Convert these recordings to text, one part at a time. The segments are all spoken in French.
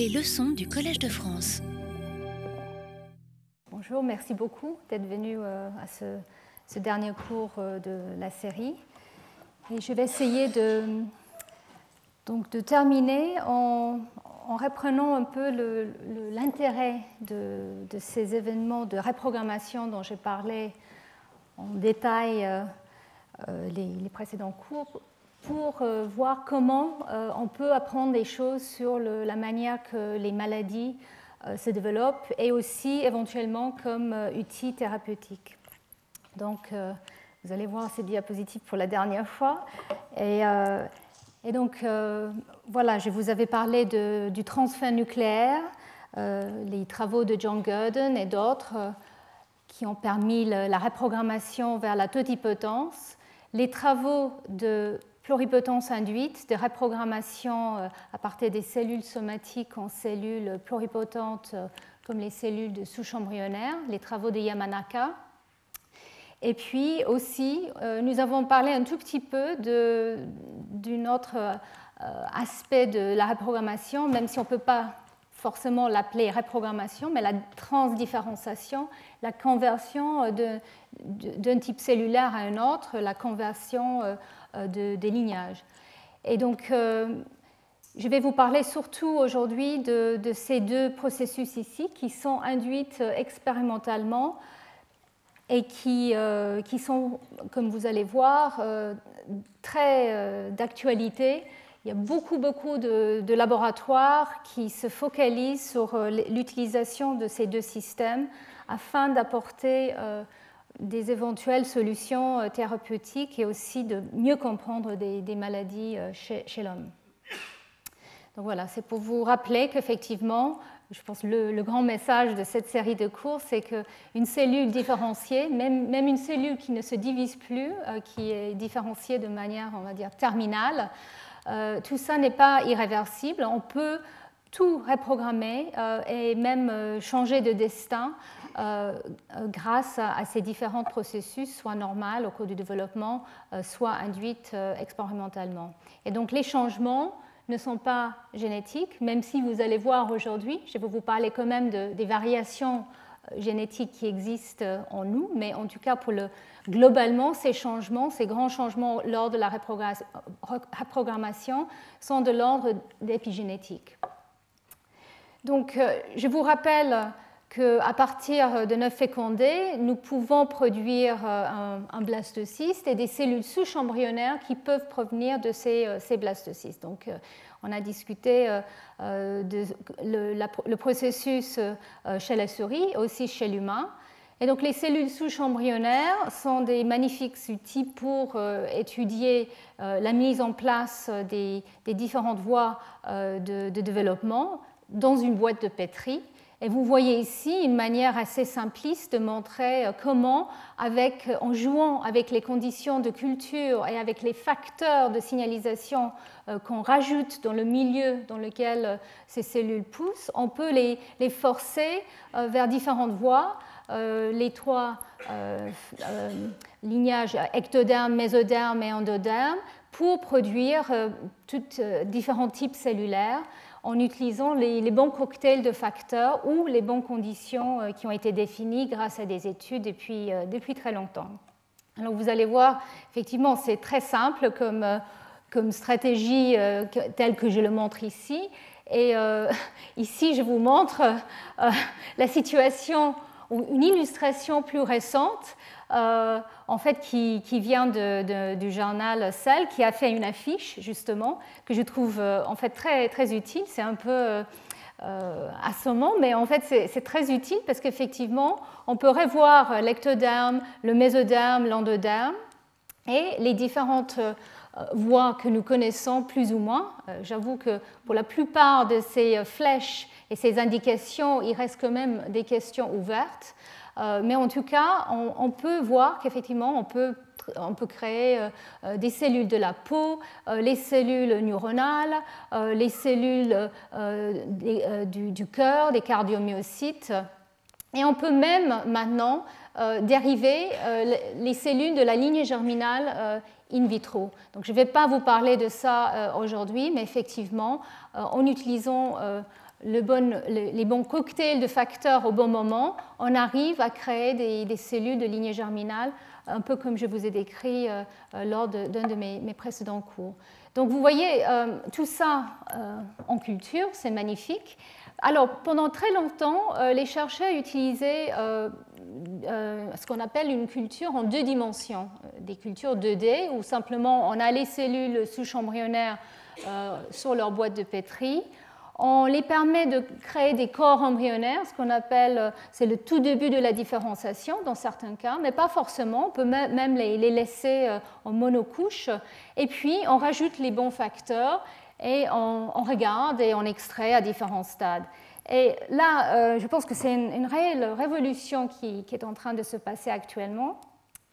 Les leçons du Collège de France. Bonjour, merci beaucoup d'être venu euh, à ce, dernier cours euh, de la série. Et je vais essayer de, donc, de terminer en, reprenant un peu l'intérêt de, ces événements de reprogrammation dont j'ai parlé en détail euh, les, précédents cours pour euh, voir comment euh, on peut apprendre des choses sur la manière que les maladies euh, se développent et aussi éventuellement comme outils thérapeutiques. Donc, vous allez voir ces diapositives pour la dernière fois. Et, donc, voilà, je vous avais parlé du transfert nucléaire, les travaux de John Gurdon et d'autres qui ont permis la reprogrammation vers la totipotence, les travaux de pluripotence induite, de reprogrammation euh, à partir des cellules somatiques en cellules pluripotentes euh, comme les cellules de souche embryonnaire, les travaux de Yamanaka. Et puis aussi, euh, nous avons parlé un tout petit peu d'un autre aspect de la reprogrammation, même si on ne peut pas forcément l'appeler reprogrammation, mais la transdifférenciation, la conversion d'un type cellulaire à un autre, la conversion de, des lignages. Et donc, euh, je vais vous parler surtout aujourd'hui de, ces deux processus ici qui sont induits euh, expérimentalement et qui, qui, sont, comme vous allez voir, très d'actualité. Il y a beaucoup, beaucoup de, laboratoires qui se focalisent sur l'utilisation de ces deux systèmes afin d'apporter des éventuelles solutions euh, thérapeutiques et aussi de mieux comprendre des, maladies euh, chez, l'homme. Donc voilà, c'est pour vous rappeler qu'effectivement, je pense que le, grand message de cette série de cours, c'est qu'une cellule différenciée, même, même, une cellule qui ne se divise plus, euh, qui est différenciée de manière, on va dire, terminale, tout ça n'est pas irréversible. On peut tout reprogrammer et même changer de destin grâce à, ces différents processus, soit normales au cours du développement, euh, soit induites expérimentalement. Et donc les changements ne sont pas génétiques, même si vous allez voir aujourd'hui, je vais vous parler quand même de, des variations génétiques qui existent en nous, mais en tout cas pour le, globalement, ces changements, ces grands changements lors de la reprogrammation sont de l'ordre d'épigénétique. Donc, je vous rappelle qu'à partir de neuf fécondés, nous pouvons produire euh, un, blastocyste et des cellules souches embryonnaires qui peuvent provenir de ces, euh, ces blastocystes. Donc, euh, on a discuté de le, processus chez la souris, aussi chez l'humain. Et donc, les cellules souches embryonnaires sont des magnifiques outils pour étudier la mise en place des, différentes voies de, de développement dans une boîte de pétri et vous voyez ici une manière assez simpliste de montrer euh, comment, euh, en jouant avec les conditions de culture et avec les facteurs de signalisation euh, qu'on rajoute dans le milieu dans lequel ces cellules poussent, on peut les, forcer vers différentes voies. les trois lignages ectoderme, mésoderme et endoderme pour produire différents types cellulaires en utilisant les, bons cocktails de facteurs ou les bonnes conditions euh, qui ont été définies grâce à des études depuis, euh, depuis très longtemps. Alors vous allez voir, effectivement, c'est très simple comme, euh, comme stratégie telle que je le montre ici. Et ici, je vous montre la situation ou une illustration plus récente euh, en fait, qui, vient du journal Cell, qui a fait une affiche, justement, que je trouve euh, en fait très, très utile. C'est un peu euh, assommant, mais en fait, c'est très utile parce qu'effectivement, on peut revoir l'ectoderme, le mésoderme, l'endoderme et les différentes voies que nous connaissons plus ou moins. J'avoue que pour la plupart de ces flèches et ces indications, il reste quand même des questions ouvertes. Euh, mais en tout cas, on, peut voir qu'effectivement, on peut, on peut créer euh, euh, des cellules de la peau, les cellules neuronales, les cellules du, cœur, des cardiomyocytes. Et on peut même maintenant dériver les cellules de la lignée germinale in vitro. Donc je ne vais pas vous parler de ça aujourd'hui, mais effectivement, en utilisant les bons cocktails de facteurs au bon moment, on arrive à créer des, cellules de lignée germinale, un peu comme je vous ai décrit euh, euh, lors d'un de, mes, précédents cours. Donc vous voyez euh, tout ça en culture, c'est magnifique. Alors pendant très longtemps, les chercheurs utilisaient ce qu'on appelle une culture en deux dimensions, des cultures 2D, où simplement on a les cellules souches embryonnaires sur leur boîte de pétri on les permet de créer des corps embryonnaires, ce qu'on appelle, euh, c'est le tout début de la différenciation dans certains cas, mais pas forcément. On peut même les laisser euh, en monocouche. Et puis, on rajoute les bons facteurs et on, regarde et on extrait à différents stades. Et là, euh, je pense que c'est une, réelle révolution qui, est en train de se passer actuellement.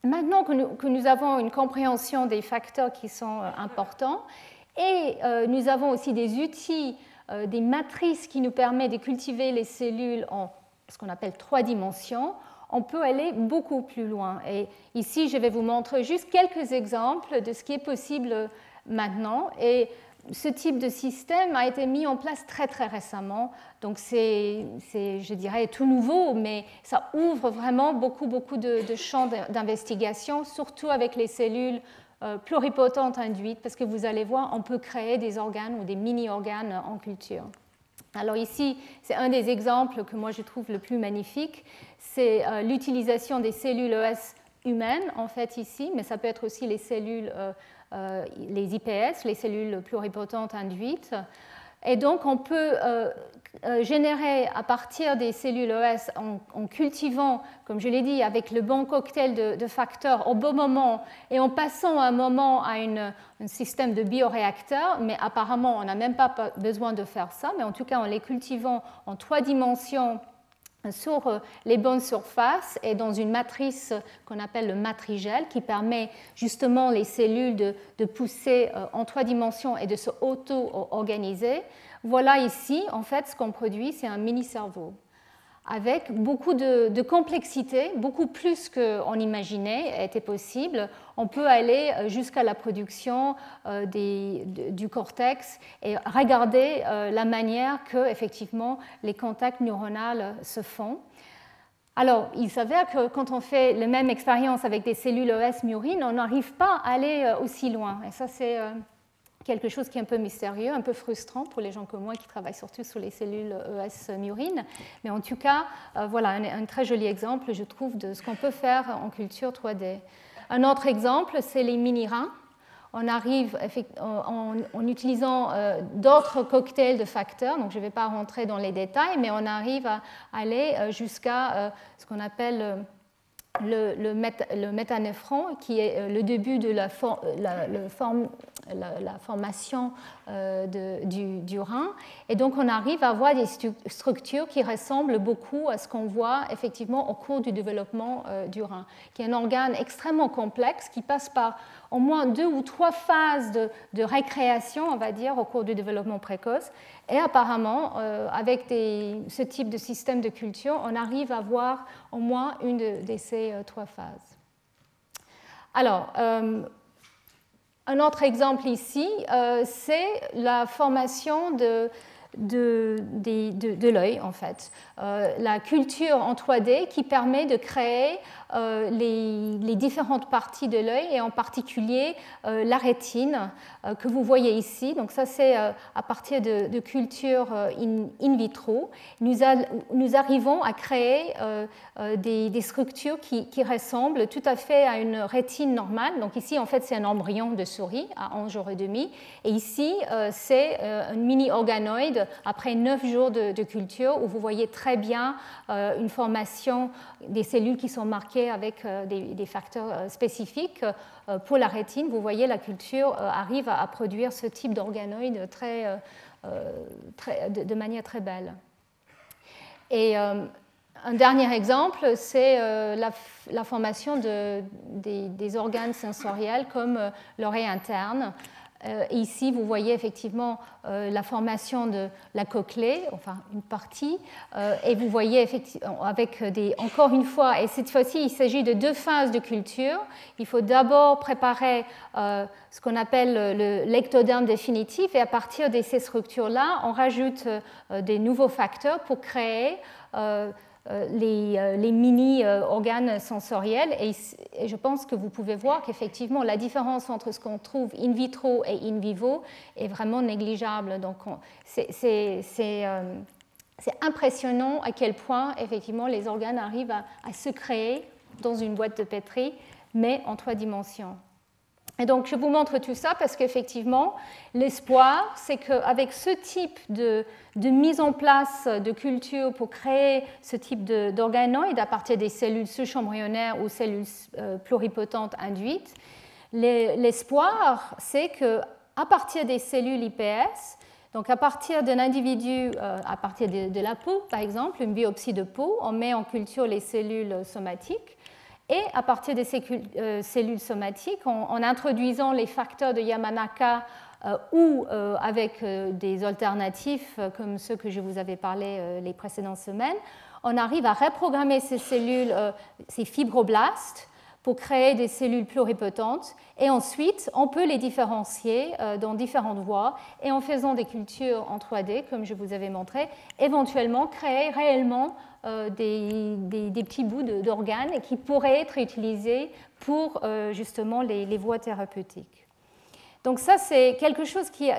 Maintenant que nous, avons une compréhension des facteurs qui sont importants, et nous avons aussi des outils des matrices qui nous permettent de cultiver les cellules en ce qu'on appelle trois dimensions, on peut aller beaucoup plus loin. Et ici, je vais vous montrer juste quelques exemples de ce qui est possible maintenant. Et ce type de système a été mis en place très très récemment, donc c'est, je dirais, tout nouveau, mais ça ouvre vraiment beaucoup beaucoup de, de champs d'investigation, surtout avec les cellules euh, pluripotente induite, parce que vous allez voir, on peut créer des organes ou des mini-organes en culture. Alors ici, c'est un des exemples que moi je trouve le plus magnifique, c'est euh, l'utilisation des cellules ES humaines, en fait, ici, mais ça peut être aussi les cellules, euh, les IPS, les cellules pluripotentes induites. Et donc, on peut euh, générer à partir des cellules ES en, cultivant, comme je l'ai dit, avec le bon cocktail de, facteurs au bon moment et en passant un moment à un système de bioréacteur, mais apparemment, on n'a même pas besoin de faire ça, mais en tout cas, en les cultivant en trois dimensions sur euh, les bonnes surfaces et dans une matrice qu'on appelle le matrigel qui permet justement les cellules de, pousser euh, en trois dimensions et de se auto-organiser. Voilà ici, en fait, ce qu'on produit, c'est un mini-cerveau avec beaucoup de, complexité, beaucoup plus qu'on imaginait était possible. On peut aller euh, jusqu'à la production euh, du cortex et regarder euh, la manière que effectivement les contacts neuronaux se font. Alors, il s'avère que quand on fait la même expérience avec des cellules ES murines, on n'arrive pas à aller aussi loin. Et ça, c'est quelque chose qui est un peu mystérieux, un peu frustrant pour les gens comme moi qui travaillent surtout sur les cellules ES murines. Mais en tout cas, euh, voilà un, très joli exemple, je trouve, de ce qu'on peut faire en culture 3D. Un autre exemple, c'est les mini-reins. On arrive en, utilisant euh, d'autres cocktails de facteurs, donc je ne vais pas rentrer dans les détails, mais on arrive à aller euh, jusqu'à ce qu'on appelle le, le, qui est le début de la forme la, formation euh, du, rein. Et donc on arrive à avoir des structures qui ressemblent beaucoup à ce qu'on voit effectivement au cours du développement euh, du rein, qui est un organe extrêmement complexe qui passe par au moins deux ou trois phases de, récréation, on va dire, au cours du développement précoce. Et apparemment, euh, avec ce type de système de culture, on arrive à voir au moins une de, ces trois phases. Alors, un autre exemple ici, euh, c'est la formation de, de, l'œil, en fait. Euh, la culture en 3D qui permet de créer euh, les, différentes parties de l'œil et en particulier euh, la rétine que vous voyez ici. Donc ça c'est à partir de, de cultures in, vitro. Nous, arrivons à créer des, structures qui, qui, ressemblent tout à fait à une rétine normale. Donc ici en fait c'est un embryon de souris à 11 jours et demi et ici c'est un mini organoïde après 9 jours de, culture où vous voyez très bien une formation des cellules qui sont marquées avec euh, des, facteurs euh, spécifiques. Euh, pour la rétine, vous voyez, la culture arrive à, produire ce type d'organoïdes de, manière très belle. Et un dernier exemple, c'est la, formation de, des, organes sensoriels comme l'oreille interne. Euh, ici, vous voyez effectivement euh, la formation de la cochlée, enfin une partie, euh, et vous voyez effectivement, avec des, encore une fois, et cette fois-ci, il s'agit de deux phases de culture. Il faut d'abord préparer ce qu'on appelle le lectoderme définitif, et à partir de ces structures-là, on rajoute des nouveaux facteurs pour créer euh, euh, les, mini-organes sensoriels. Et, je pense que vous pouvez voir qu'effectivement, la différence entre ce qu'on trouve in vitro et in vivo est vraiment négligeable. Donc, euh, c'est impressionnant à quel point, effectivement, les organes arrivent à, se créer dans une boîte de pétri, mais en trois dimensions. Et donc, je vous montre tout ça parce qu'effectivement, l'espoir, c'est qu'avec ce type de, mise en place de culture pour créer ce type d'organoïdes à partir des cellules souches embryonnaires ou cellules euh, pluripotentes induites, l'espoir, c'est qu'à partir des cellules IPS, donc à partir d'un individu, euh, à partir de la peau, par exemple, une biopsie de peau, on met en culture les cellules somatiques et à partir de ces euh, cellules somatiques, en, introduisant les facteurs de Yamanaka euh, ou euh, avec des alternatifs comme ceux que je vous avais parlé les précédentes semaines, on arrive à reprogrammer ces cellules, ces fibroblastes, pour créer des cellules pluripotentes. Et ensuite, on peut les différencier dans différentes voies et en faisant des cultures en 3D, comme je vous avais montré, éventuellement créer réellement euh, des, petits bouts d'organes qui pourraient être utilisés pour euh, justement les, voies thérapeutiques. Donc ça, c'est quelque chose qui... Euh,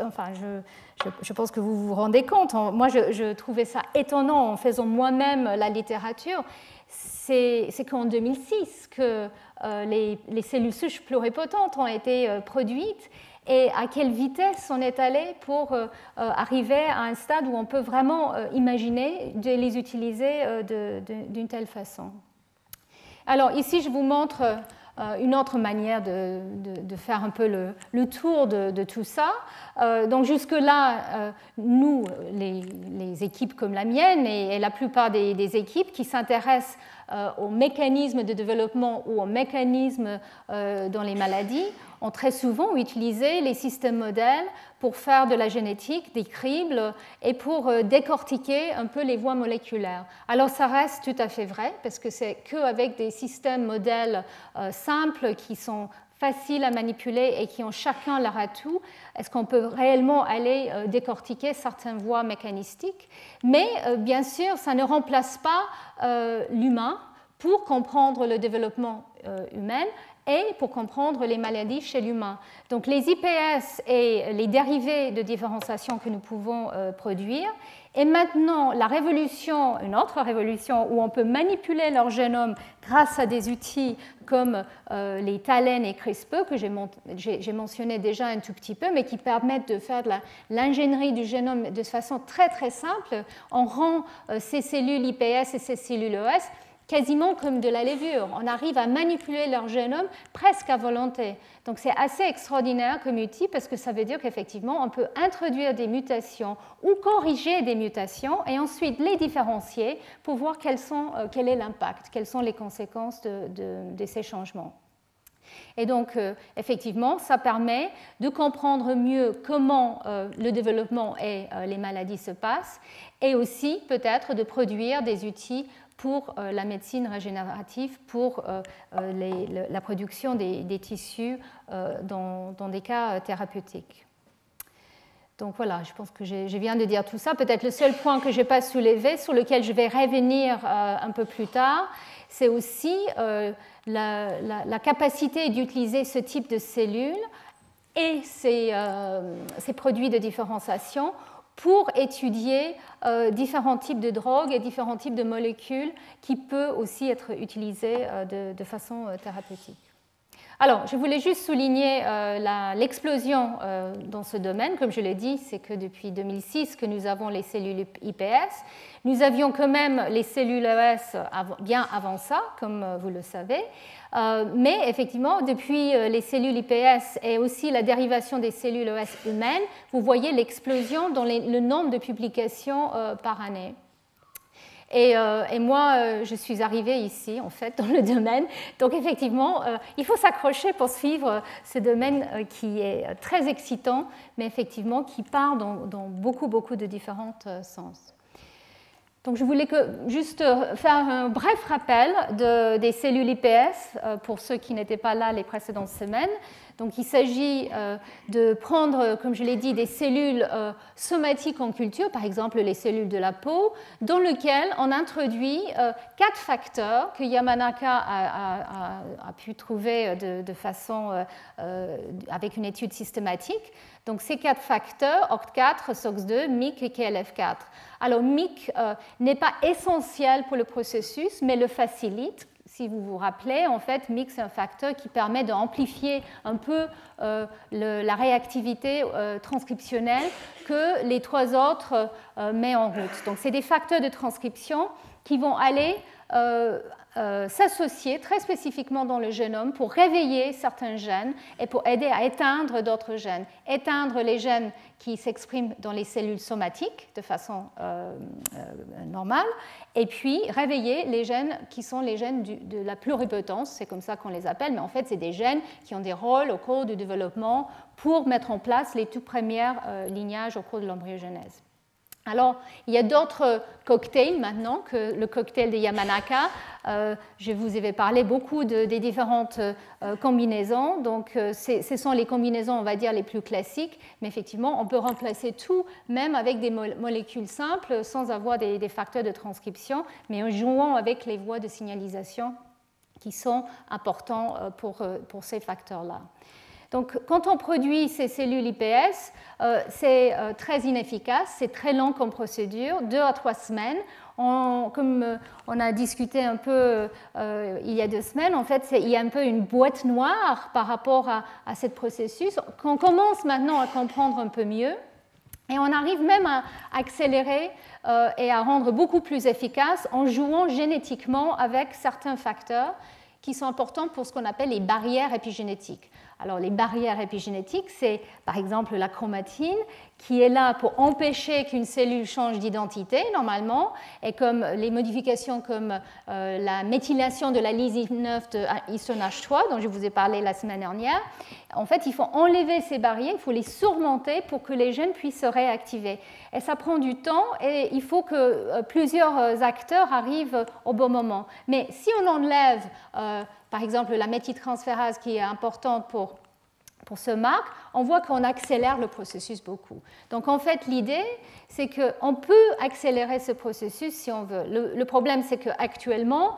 enfin, je, je, pense que vous vous rendez compte. Moi, je, trouvais ça étonnant en faisant moi-même la littérature. C'est qu'en 2006 que les, les, cellules souches pluripotentes ont été produites et à quelle vitesse on est allé pour euh, euh, arriver à un stade où on peut vraiment euh, imaginer de les utiliser d'une telle façon? Alors ici, je vous montre une autre manière de, faire un peu le, tour de, tout ça. donc jusque-là, nous, les, équipes comme la mienne et, la plupart des, des équipes qui s'intéressent aux mécanismes de développement ou aux mécanismes dans les maladies, ont très souvent utilisé les systèmes modèles pour faire de la génétique, des cribles et pour euh, décortiquer un peu les voies moléculaires. Alors ça reste tout à fait vrai parce que c'est qu'avec des systèmes modèles euh, simples qui sont faciles à manipuler et qui ont chacun leur atout, est-ce qu'on peut réellement aller euh, décortiquer certaines voies mécanistiques? Mais bien sûr, ça ne remplace pas l'humain pour comprendre le développement humain et pour comprendre les maladies chez l'humain. Donc les IPS et les dérivés de différenciation que nous pouvons euh, produire. Et maintenant, la révolution, une autre révolution où on peut manipuler leur génome grâce à des outils comme euh, les TALEN et CRISPR, que j'ai mentionné déjà un tout petit peu, mais qui permettent de faire de l'ingénierie du génome de façon très très simple. On rend euh, ces cellules IPS et ces cellules ES quasiment comme de la levure. On arrive à manipuler leur génome presque à volonté. Donc c'est assez extraordinaire comme outil parce que ça veut dire qu'effectivement on peut introduire des mutations ou corriger des mutations et ensuite les différencier pour voir euh, quel est l'impact, quelles sont les conséquences de, ces changements. Et donc, euh, effectivement, ça permet de comprendre mieux comment euh, le développement et les maladies se passent et aussi peut-être de produire des outils pour euh, la médecine régénérative, pour euh, euh, la production des, tissus dans, des cas thérapeutiques. Donc voilà, je pense que je viens de dire tout ça. Peut-être le seul point que je n'ai pas soulevé, sur lequel je vais revenir un peu plus tard, c'est aussi la, capacité d'utiliser ce type de cellules et ces, ces produits de différenciation pour étudier euh, différents types de drogues et différents types de molécules qui peuvent aussi être utilisées euh, de, façon euh, thérapeutique. Alors, je voulais juste souligner l'explosion dans ce domaine. Comme je l'ai dit, c'est que depuis 2006 que nous avons les cellules IPS. Nous avions quand même les cellules ES bien avant ça, comme vous le savez. Euh, mais effectivement, depuis euh, les cellules IPS et aussi la dérivation des cellules ES humaines, vous voyez l'explosion dans le nombre de publications euh, par année. Et, moi, je suis arrivée ici, en fait, dans le domaine. Donc, effectivement, il faut s'accrocher pour suivre ce domaine qui est très excitant, mais effectivement qui part dans, beaucoup, beaucoup de différents sens. Donc, je voulais juste euh, faire un bref rappel de, des cellules IPS euh, pour ceux qui n'étaient pas là les précédentes semaines. Donc, il s'agit euh, de prendre, comme je l'ai dit, des cellules somatiques en culture, par exemple les cellules de la peau, dans lesquelles on introduit quatre facteurs que Yamanaka a, pu trouver de, façon avec une étude systématique. Donc ces quatre facteurs, OCT4, SOX2, MIC et KLF4. Alors MIC euh, n'est pas essentiel pour le processus, mais le facilite. Si vous vous rappelez, en fait, MIC, c'est un facteur qui permet d'amplifier un peu euh, la réactivité euh, transcriptionnelle que les trois autres mettent en route. Donc c'est des facteurs de transcription qui vont aller euh, s'associer très spécifiquement dans le génome pour réveiller certains gènes et pour aider à éteindre d'autres gènes. Éteindre les gènes qui s'expriment dans les cellules somatiques de façon euh, euh, normale et puis réveiller les gènes qui sont les gènes de la pluripotence, c'est comme ça qu'on les appelle, mais en fait c'est des gènes qui ont des rôles au cours du développement pour mettre en place les tout premiers lignages au cours de l'embryogenèse. Alors, il y a d'autres cocktails maintenant que le cocktail de Yamanaka. Euh, je vous avais parlé beaucoup des différentes euh, combinaisons. Donc, euh, ce sont les combinaisons, on va dire, les plus classiques. Mais effectivement, on peut remplacer tout, même avec des molécules simples, sans avoir des, facteurs de transcription, mais en jouant avec les voies de signalisation qui sont importants pour ces facteurs-là. Donc, quand on produit ces cellules IPS, euh, c'est euh, très inefficace, c'est très lent comme procédure, deux à trois semaines. comme euh, on a discuté un peu il y a deux semaines, en fait, il y a un peu une boîte noire par rapport à, à ce processus qu'on commence maintenant à comprendre un peu mieux. Et on arrive même à accélérer et à rendre beaucoup plus efficace en jouant génétiquement avec certains facteurs qui sont importants pour ce qu'on appelle les barrières épigénétiques. Alors les barrières épigénétiques, c'est par exemple la chromatine qui est là pour empêcher qu'une cellule change d'identité normalement, et comme les modifications comme euh, la méthylation de la lysine 9 de histone H3 dont je vous ai parlé la semaine dernière, en fait il faut enlever ces barrières, il faut les surmonter pour que les gènes puissent se réactiver. Et ça prend du temps et il faut que euh, plusieurs acteurs arrivent au bon moment. Mais si on enlève euh, par exemple la méthyltransférase qui est importante pour, pour ce marque, on voit qu'on accélère le processus beaucoup. Donc en fait, l'idée, c'est qu'on peut accélérer ce processus si on veut. Le, le problème, c'est qu'actuellement,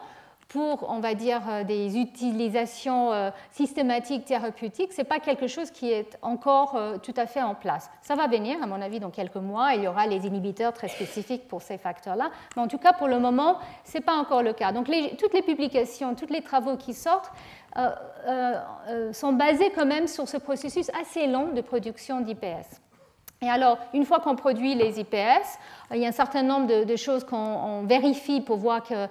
pour, on va dire, euh, des utilisations euh, systématiques thérapeutiques, ce n'est pas quelque chose qui est encore euh, tout à fait en place. Ça va venir, à mon avis, dans quelques mois. Il y aura les inhibiteurs très spécifiques pour ces facteurs-là. Mais en tout cas, pour le moment, ce n'est pas encore le cas. Donc, toutes les publications, tous les travaux qui sortent sont basés quand même sur ce processus assez long de production d'IPS. Et alors, une fois qu'on produit les IPS, il y a un certain nombre de, choses qu'on vérifie pour voir que euh,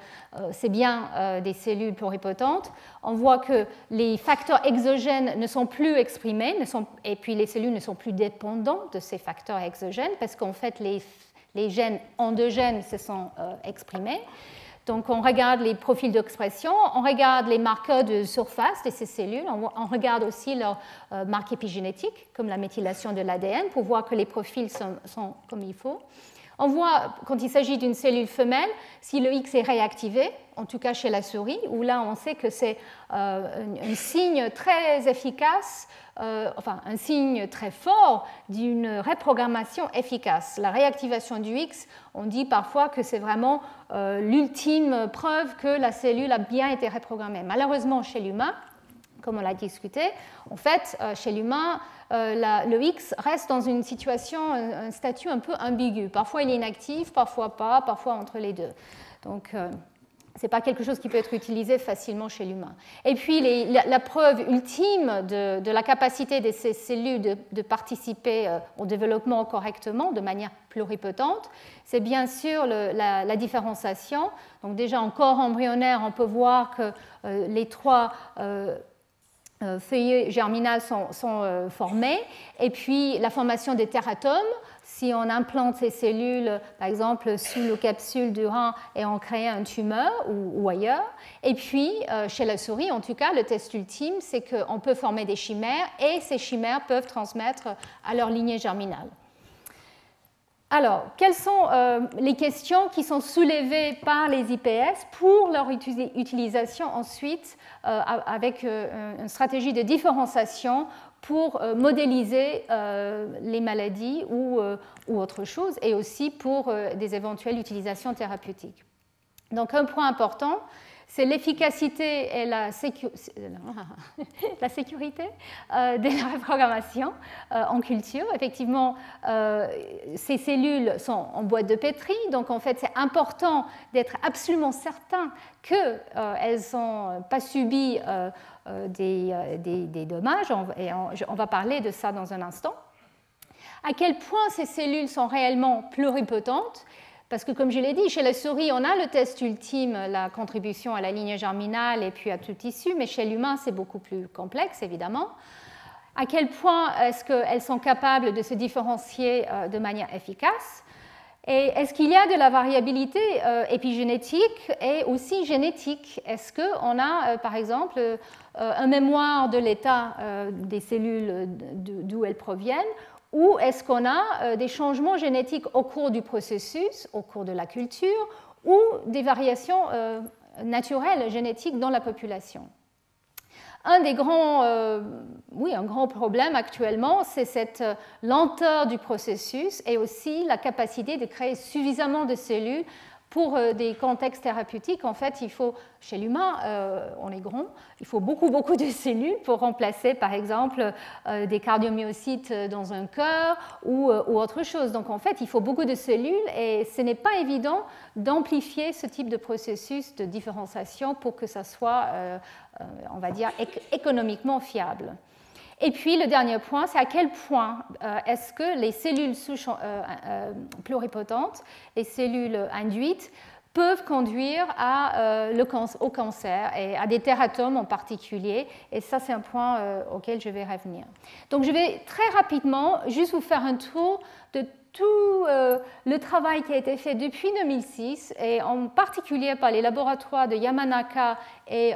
c'est bien euh, des cellules pluripotentes. On voit que les facteurs exogènes ne sont plus exprimés, et puis les cellules ne sont plus dépendantes de ces facteurs exogènes, parce qu'en fait, les, gènes endogènes se sont euh, exprimés. Donc on regarde les profils d'expression, on regarde les marqueurs de surface de ces cellules, on, regarde aussi leurs euh, marques épigénétiques, comme la méthylation de l'ADN, pour voir que les profils sont, comme il faut. On voit, quand il s'agit d'une cellule femelle, si le X est réactivé, en tout cas chez la souris, où là on sait que c'est euh, un, signe très efficace, euh, enfin un signe très fort d'une reprogrammation efficace. La réactivation du X, on dit parfois que c'est vraiment euh, l'ultime preuve que la cellule a bien été reprogrammée. Malheureusement, chez l'humain, comme on l'a discuté, en fait, chez l'humain, le X reste dans une situation, un, statut un peu ambigu. Parfois il est inactif, parfois pas, parfois entre les deux. Donc, ce n'est pas quelque chose qui peut être utilisé facilement chez l'humain. Et puis, la, preuve ultime de, la capacité de ces cellules de, participer euh, au développement correctement, de manière pluripotente, c'est bien sûr la, différenciation. Donc, déjà, en corps embryonnaire, on peut voir que euh, les trois euh, feuillets germinales sont, sont formés. Et puis, la formation des teratomes si on implante ces cellules, par exemple, sous le capsule du rein et on crée un tumeur ou, ailleurs. Et puis, euh, chez la souris, en tout cas, le test ultime, c'est qu'on peut former des chimères et ces chimères peuvent transmettre à leur lignée germinale. Alors, quelles sont euh, les questions qui sont soulevées par les IPS pour leur utilisation ensuite euh, avec une stratégie de différenciation pour euh, modéliser euh, les maladies ou, euh, ou, autre chose, et aussi pour des éventuelles utilisations thérapeutiques. Donc un point important, c'est l'efficacité et la, la sécurité de la reprogrammation en culture. Effectivement, ces cellules sont en boîte de pétri, donc en fait c'est important d'être absolument certain qu'elles ne sont pas euh, euh, des, dommages, et on va parler de ça dans un instant. À quel point ces cellules sont réellement pluripotentes parce que comme je l'ai dit, chez la souris, on a le test ultime, la contribution à la ligne germinale et puis à tout tissu, mais chez l'humain, c'est beaucoup plus complexe, évidemment. À quel point est-ce qu'elles sont capables de se différencier euh, de manière efficace? Et est-ce qu'il y a de la variabilité euh, épigénétique et aussi génétique? Est-ce qu'on a, euh, par exemple, un mémoire de l'état des cellules d'où elles proviennent ou est-ce qu'on a des changements génétiques au cours du processus, au cours de la culture, ou des variations naturelles génétiques dans la population? Un des grands, euh, oui, un grand problème actuellement, c'est cette euh, lenteur du processus et aussi la capacité de créer suffisamment de cellules pour euh, des contextes thérapeutiques, en fait, il faut, chez l'humain, euh, on est grand, il faut beaucoup, beaucoup de cellules pour remplacer, par exemple, euh, des cardiomyocytes dans un cœur ou, autre chose. Donc, en fait, il faut beaucoup de cellules et ce n'est pas évident d'amplifier ce type de processus de différenciation pour que ça soit, on va dire, économiquement fiable. Et puis le dernier point, c'est à quel point euh, est-ce que les cellules souches euh, euh, pluripotentes, les cellules induites, peuvent conduire au cancer et à des tératomes en particulier? Et ça, c'est un point auquel je vais revenir. Donc je vais très rapidement juste vous faire un tour de tout le travail qui a été fait depuis 2006, et en particulier par les laboratoires de Yamanaka et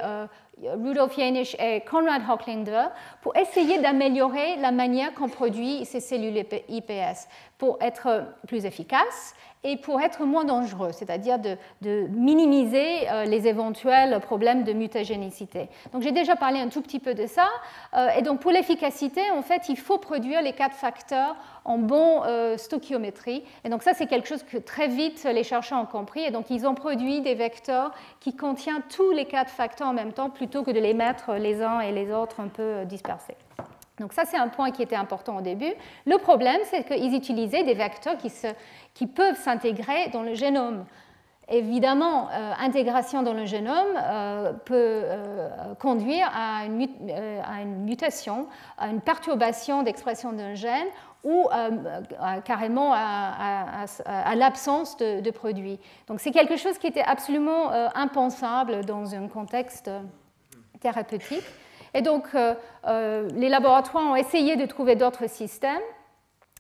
Rudolf Janisch et Konrad Hochlinder pour essayer d'améliorer la manière qu'on produit ces cellules IPS pour être plus efficaces et pour être moins dangereux, c'est-à-dire de, minimiser euh, les éventuels problèmes de mutagénicité. Donc j'ai déjà parlé un tout petit peu de ça. Euh, et donc pour l'efficacité, en fait, il faut produire les quatre facteurs en bon euh, stoichiométrie. Et donc ça, c'est quelque chose que très vite les chercheurs ont compris. Et donc ils ont produit des vecteurs qui contiennent tous les quatre facteurs en même temps plutôt que de les mettre les uns et les autres un peu dispersés. Donc ça, c'est un point qui était important au début. Le problème, c'est qu'ils utilisaient des vecteurs qui, peuvent s'intégrer dans le génome. Évidemment, euh, intégration dans le génome euh, peut euh, conduire à une, à une, mutation, à une perturbation d'expression d'un gène ou carrément à, l'absence de, de, produit. Donc c'est quelque chose qui était absolument impensable dans un contexte thérapeutique. Et donc, euh, euh, les laboratoires ont essayé de trouver d'autres systèmes.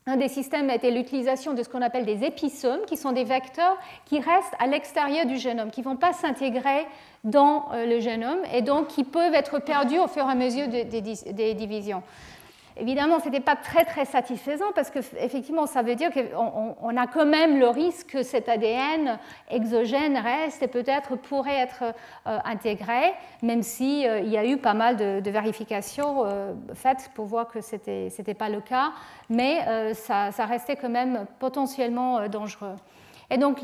Un des systèmes était l'utilisation de ce qu'on appelle des épisomes, qui sont des vecteurs qui restent à l'extérieur du génome, qui ne vont pas s'intégrer dans euh, le génome et donc qui peuvent être perdus au fur et à mesure des divisions. Évidemment, ce n'était pas très très satisfaisant parce qu'effectivement, ça veut dire qu'on a quand même le risque que cet ADN exogène reste et peut-être pourrait être euh, intégré, même s'il euh, il y a eu pas mal de, vérifications euh, faites pour voir que ce n'était pas le cas, mais ça, restait quand même potentiellement dangereux. Et donc,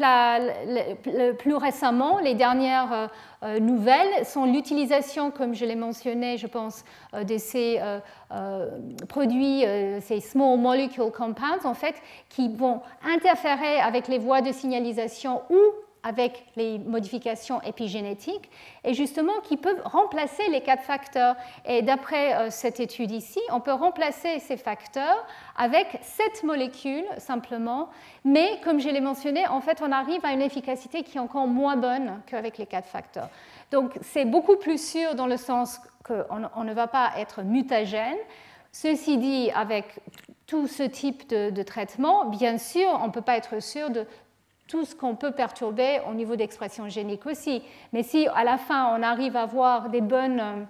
plus récemment, les dernières euh, euh, nouvelles sont l'utilisation, comme je l'ai mentionné, je pense, euh, de ces produits, ces small molecule compounds, en fait, qui vont interférer avec les voies de signalisation ou avec les modifications épigénétiques et justement qui peuvent remplacer les quatre facteurs. Et d'après euh, cette étude ici, on peut remplacer ces facteurs avec sept molécules simplement, mais comme je l'ai mentionné, en fait, on arrive à une efficacité qui est encore moins bonne qu'avec les quatre facteurs. Donc c'est beaucoup plus sûr dans le sens qu'on ne va pas être mutagène. Ceci dit, avec tout ce type de, traitement, bien sûr, on ne peut pas être sûr de tout ce qu'on peut perturber au niveau d'expression génique aussi. Mais si à la fin on arrive à avoir des bons euh,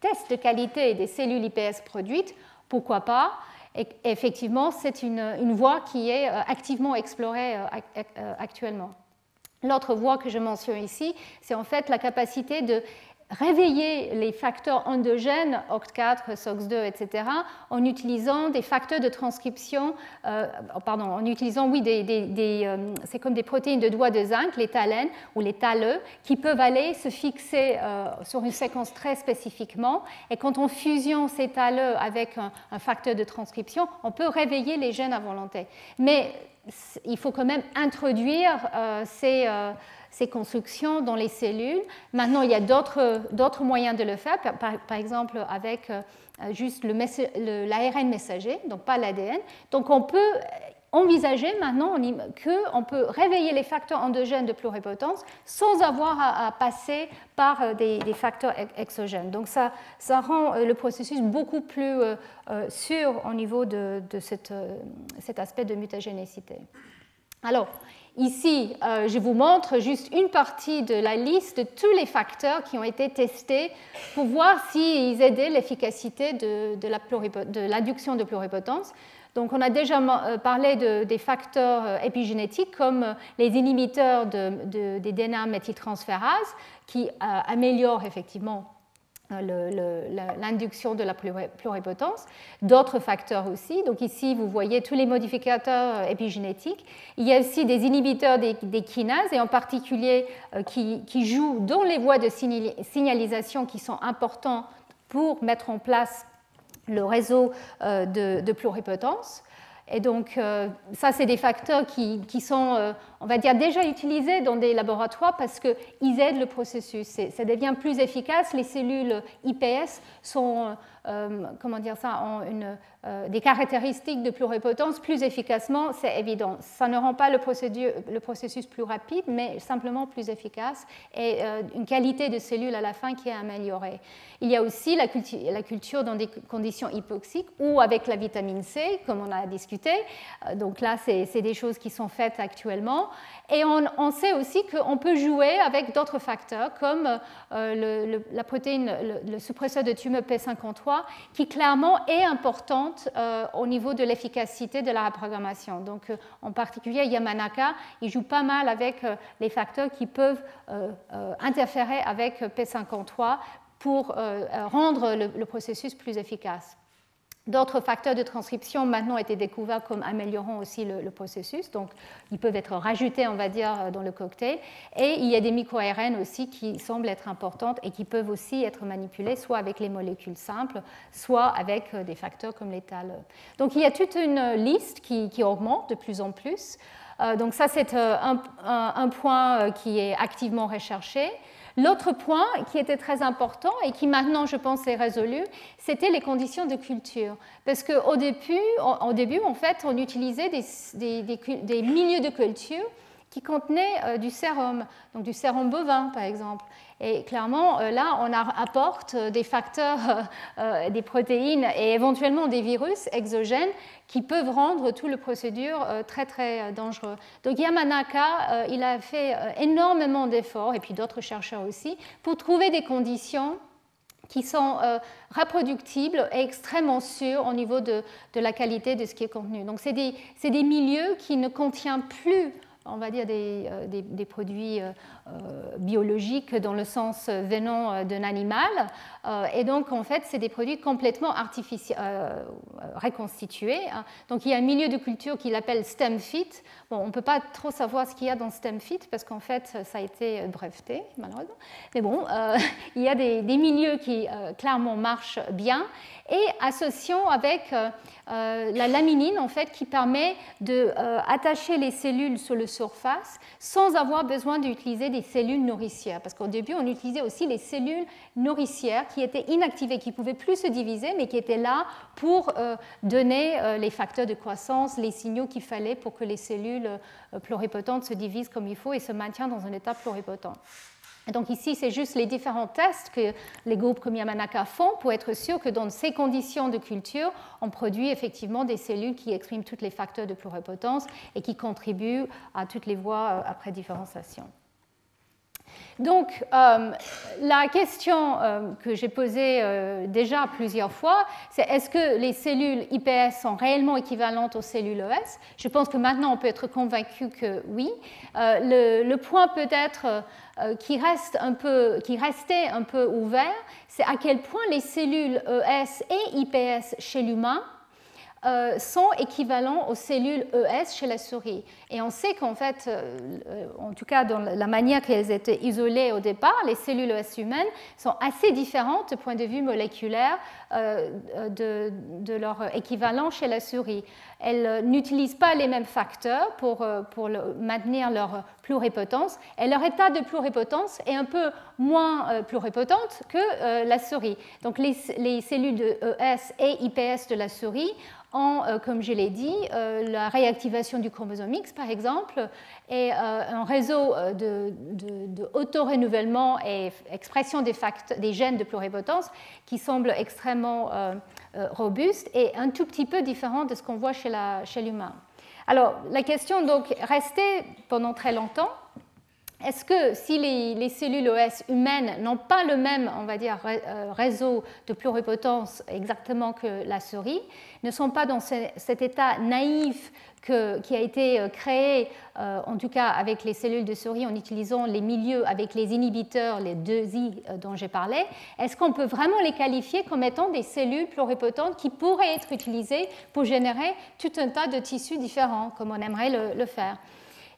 tests de qualité des cellules IPS produites, pourquoi pas? Et effectivement, c'est une, voie qui est euh, activement explorée actuellement. L'autre voie que je mentionne ici, c'est en fait la capacité de réveiller les facteurs endogènes, OCT4, SOX2, etc., en utilisant des facteurs de transcription, euh, pardon, en utilisant, oui, des, euh, c'est comme des protéines de doigts de zinc, les talènes ou les taleux, qui peuvent aller se fixer euh, sur une séquence très spécifiquement. Et quand on fusionne ces taleux avec un, facteur de transcription, on peut réveiller les gènes à volonté. Mais il faut quand même introduire ces ces constructions dans les cellules. Maintenant, il y a d'autres moyens de le faire, par, exemple avec euh, juste l'ARN messager, donc pas l'ADN. Donc on peut envisager maintenant qu'on peut réveiller les facteurs endogènes de pluripotence sans avoir à, passer par euh, des, facteurs exogènes. Donc ça, rend euh, le processus beaucoup plus sûr au niveau de, cet aspect de mutagénicité. Alors, Ici, euh, je vous montre juste une partie de la liste de tous les facteurs qui ont été testés pour voir s'ils aidaient l'efficacité de, l'induction de, pluripotence. Donc, on a déjà euh, parlé des facteurs euh, épigénétiques comme les inhibiteurs des DNA méthyltransférases qui améliorent effectivement l'induction de la pluripotence, d'autres facteurs aussi. Donc ici, vous voyez tous les modificateurs euh, épigénétiques. Il y a aussi des inhibiteurs des, kinases, et en particulier euh, qui, jouent dans les voies de signalisation qui sont importants pour mettre en place le réseau euh, de pluripotence. Et donc, euh, ça, c'est des facteurs qui, sont, euh, on va dire, déjà utilisés dans des laboratoires parce qu'ils aident le processus. Ça devient plus efficace. Les cellules IPS sont euh, comment dire ça, ont une, euh, des caractéristiques de pluripotence plus efficacement, c'est évident. Ça ne rend pas le, processus plus rapide, mais simplement plus efficace et euh, une qualité de cellules à la fin qui est améliorée. Il y a aussi la, culture dans des conditions hypoxiques ou avec la vitamine C, comme on a discuté. donc là, c'est des choses qui sont faites actuellement. Et on, sait aussi qu'on peut jouer avec d'autres facteurs comme le, la protéine, le, suppresseur de tumeur P53 qui clairement est euh, au niveau de l'efficacité de la reprogrammation. Donc, euh, en particulier, Yamanaka, il joue pas mal avec euh, les facteurs qui peuvent interférer avec P53 pour rendre le processus plus efficace. D'autres facteurs de transcription maintenant ont été découverts comme améliorant aussi le, processus, donc ils peuvent être rajoutés, on va dire, dans le cocktail. Et il y a des micro-ARN aussi qui semblent être importantes et qui peuvent aussi être manipulées soit avec les molécules simples, soit avec euh, des facteurs comme l'étal. Donc il y a toute une liste qui, augmente de plus en plus. Euh, donc ça, c'est euh, un, point qui est activement recherché. L'autre point qui était très important et qui maintenant, je pense, est résolu, c'était les conditions de culture. Parce qu'au début, au début, en fait, on utilisait des, milieux de culture qui contenaient euh, du sérum, donc du sérum bovin, par exemple. Et clairement, euh, là, on apporte euh, des facteurs, des protéines et éventuellement des virus exogènes qui peuvent rendre tout le procédure très, très dangereux. Donc Yamanaka, il a fait énormément d'efforts, et puis d'autres chercheurs aussi, pour trouver des conditions qui sont reproductibles et extrêmement sûres au niveau de, de, la qualité de ce qui est contenu. Donc c'est des, des, milieux qui ne contiennent plus on va dire, des, euh, produits euh, euh, biologiques dans le sens venant d'un animal. et donc, en fait, c'est des produits complètement reconstitués. Hein. Donc, il y a un milieu de culture qu'il appelle STEMFIT. Bon, on ne peut pas trop savoir ce qu'il y a dans STEMFIT parce qu'en fait, ça a été breveté, malheureusement. Mais bon, il y a des, milieux qui clairement marchent bien et associant avec euh, euh, la laminine en fait qui permet d'attacher euh, les cellules sur la surface sans avoir besoin d'utiliser des cellules nourricières parce qu'au début on utilisait aussi les cellules nourricières qui étaient inactivées qui pouvaient plus se diviser mais qui étaient là pour donner les facteurs de croissance les signaux qu'il fallait pour que les cellules pluripotentes se divisent comme il faut et se maintiennent dans un état pluripotent. Donc ici, c'est juste les différents tests que les groupes comme Yamanaka font pour être sûr que dans ces conditions de culture, on produit effectivement des cellules qui expriment tous les facteurs de pluripotence et qui contribuent à toutes les voies euh, après différenciation. Donc, euh, la question euh, que j'ai posée euh, déjà plusieurs fois, c'est est-ce que les cellules IPS sont réellement équivalentes aux cellules ES Je pense que maintenant on peut être convaincu que oui. Le, point peut-être qui, reste un peu, qui restait un peu ouvert, c'est à quel point les cellules ES et IPS chez l'humain euh, sont équivalents aux cellules ES chez la souris. Et on sait qu'en fait, euh, en tout cas dans la manière qu'elles étaient isolées au départ, les cellules ES humaines sont assez différentes du point de vue moléculaire euh, de, leur équivalent chez la souris. Elles n'utilisent pas les mêmes facteurs pour, pour maintenir leur pluripotence et leur état de pluripotence est un peu moins pluripotente que la souris. Donc les, les cellules de ES et IPS de la souris euh, comme je l'ai dit, euh, la réactivation du chromosome X, par exemple, et euh, un réseau de, de, auto-renouvellement et expression des, gènes de pluripotence qui semble extrêmement robuste et un tout petit peu différent de ce qu'on voit chez l'humain. Alors, la question donc restait pendant très longtemps est-ce que si les, cellules OS humaines n'ont pas le même, on va dire, euh, réseau de pluripotence exactement que la souris, ne sont pas dans cet état naïf qui a été euh, créé, euh, en tout cas avec les cellules de souris, en utilisant les milieux avec les inhibiteurs, les deux I dont j'ai parlé, est-ce qu'on peut vraiment les qualifier comme étant des cellules pluripotentes qui pourraient être utilisées pour générer tout un tas de tissus différents, comme on aimerait le faire?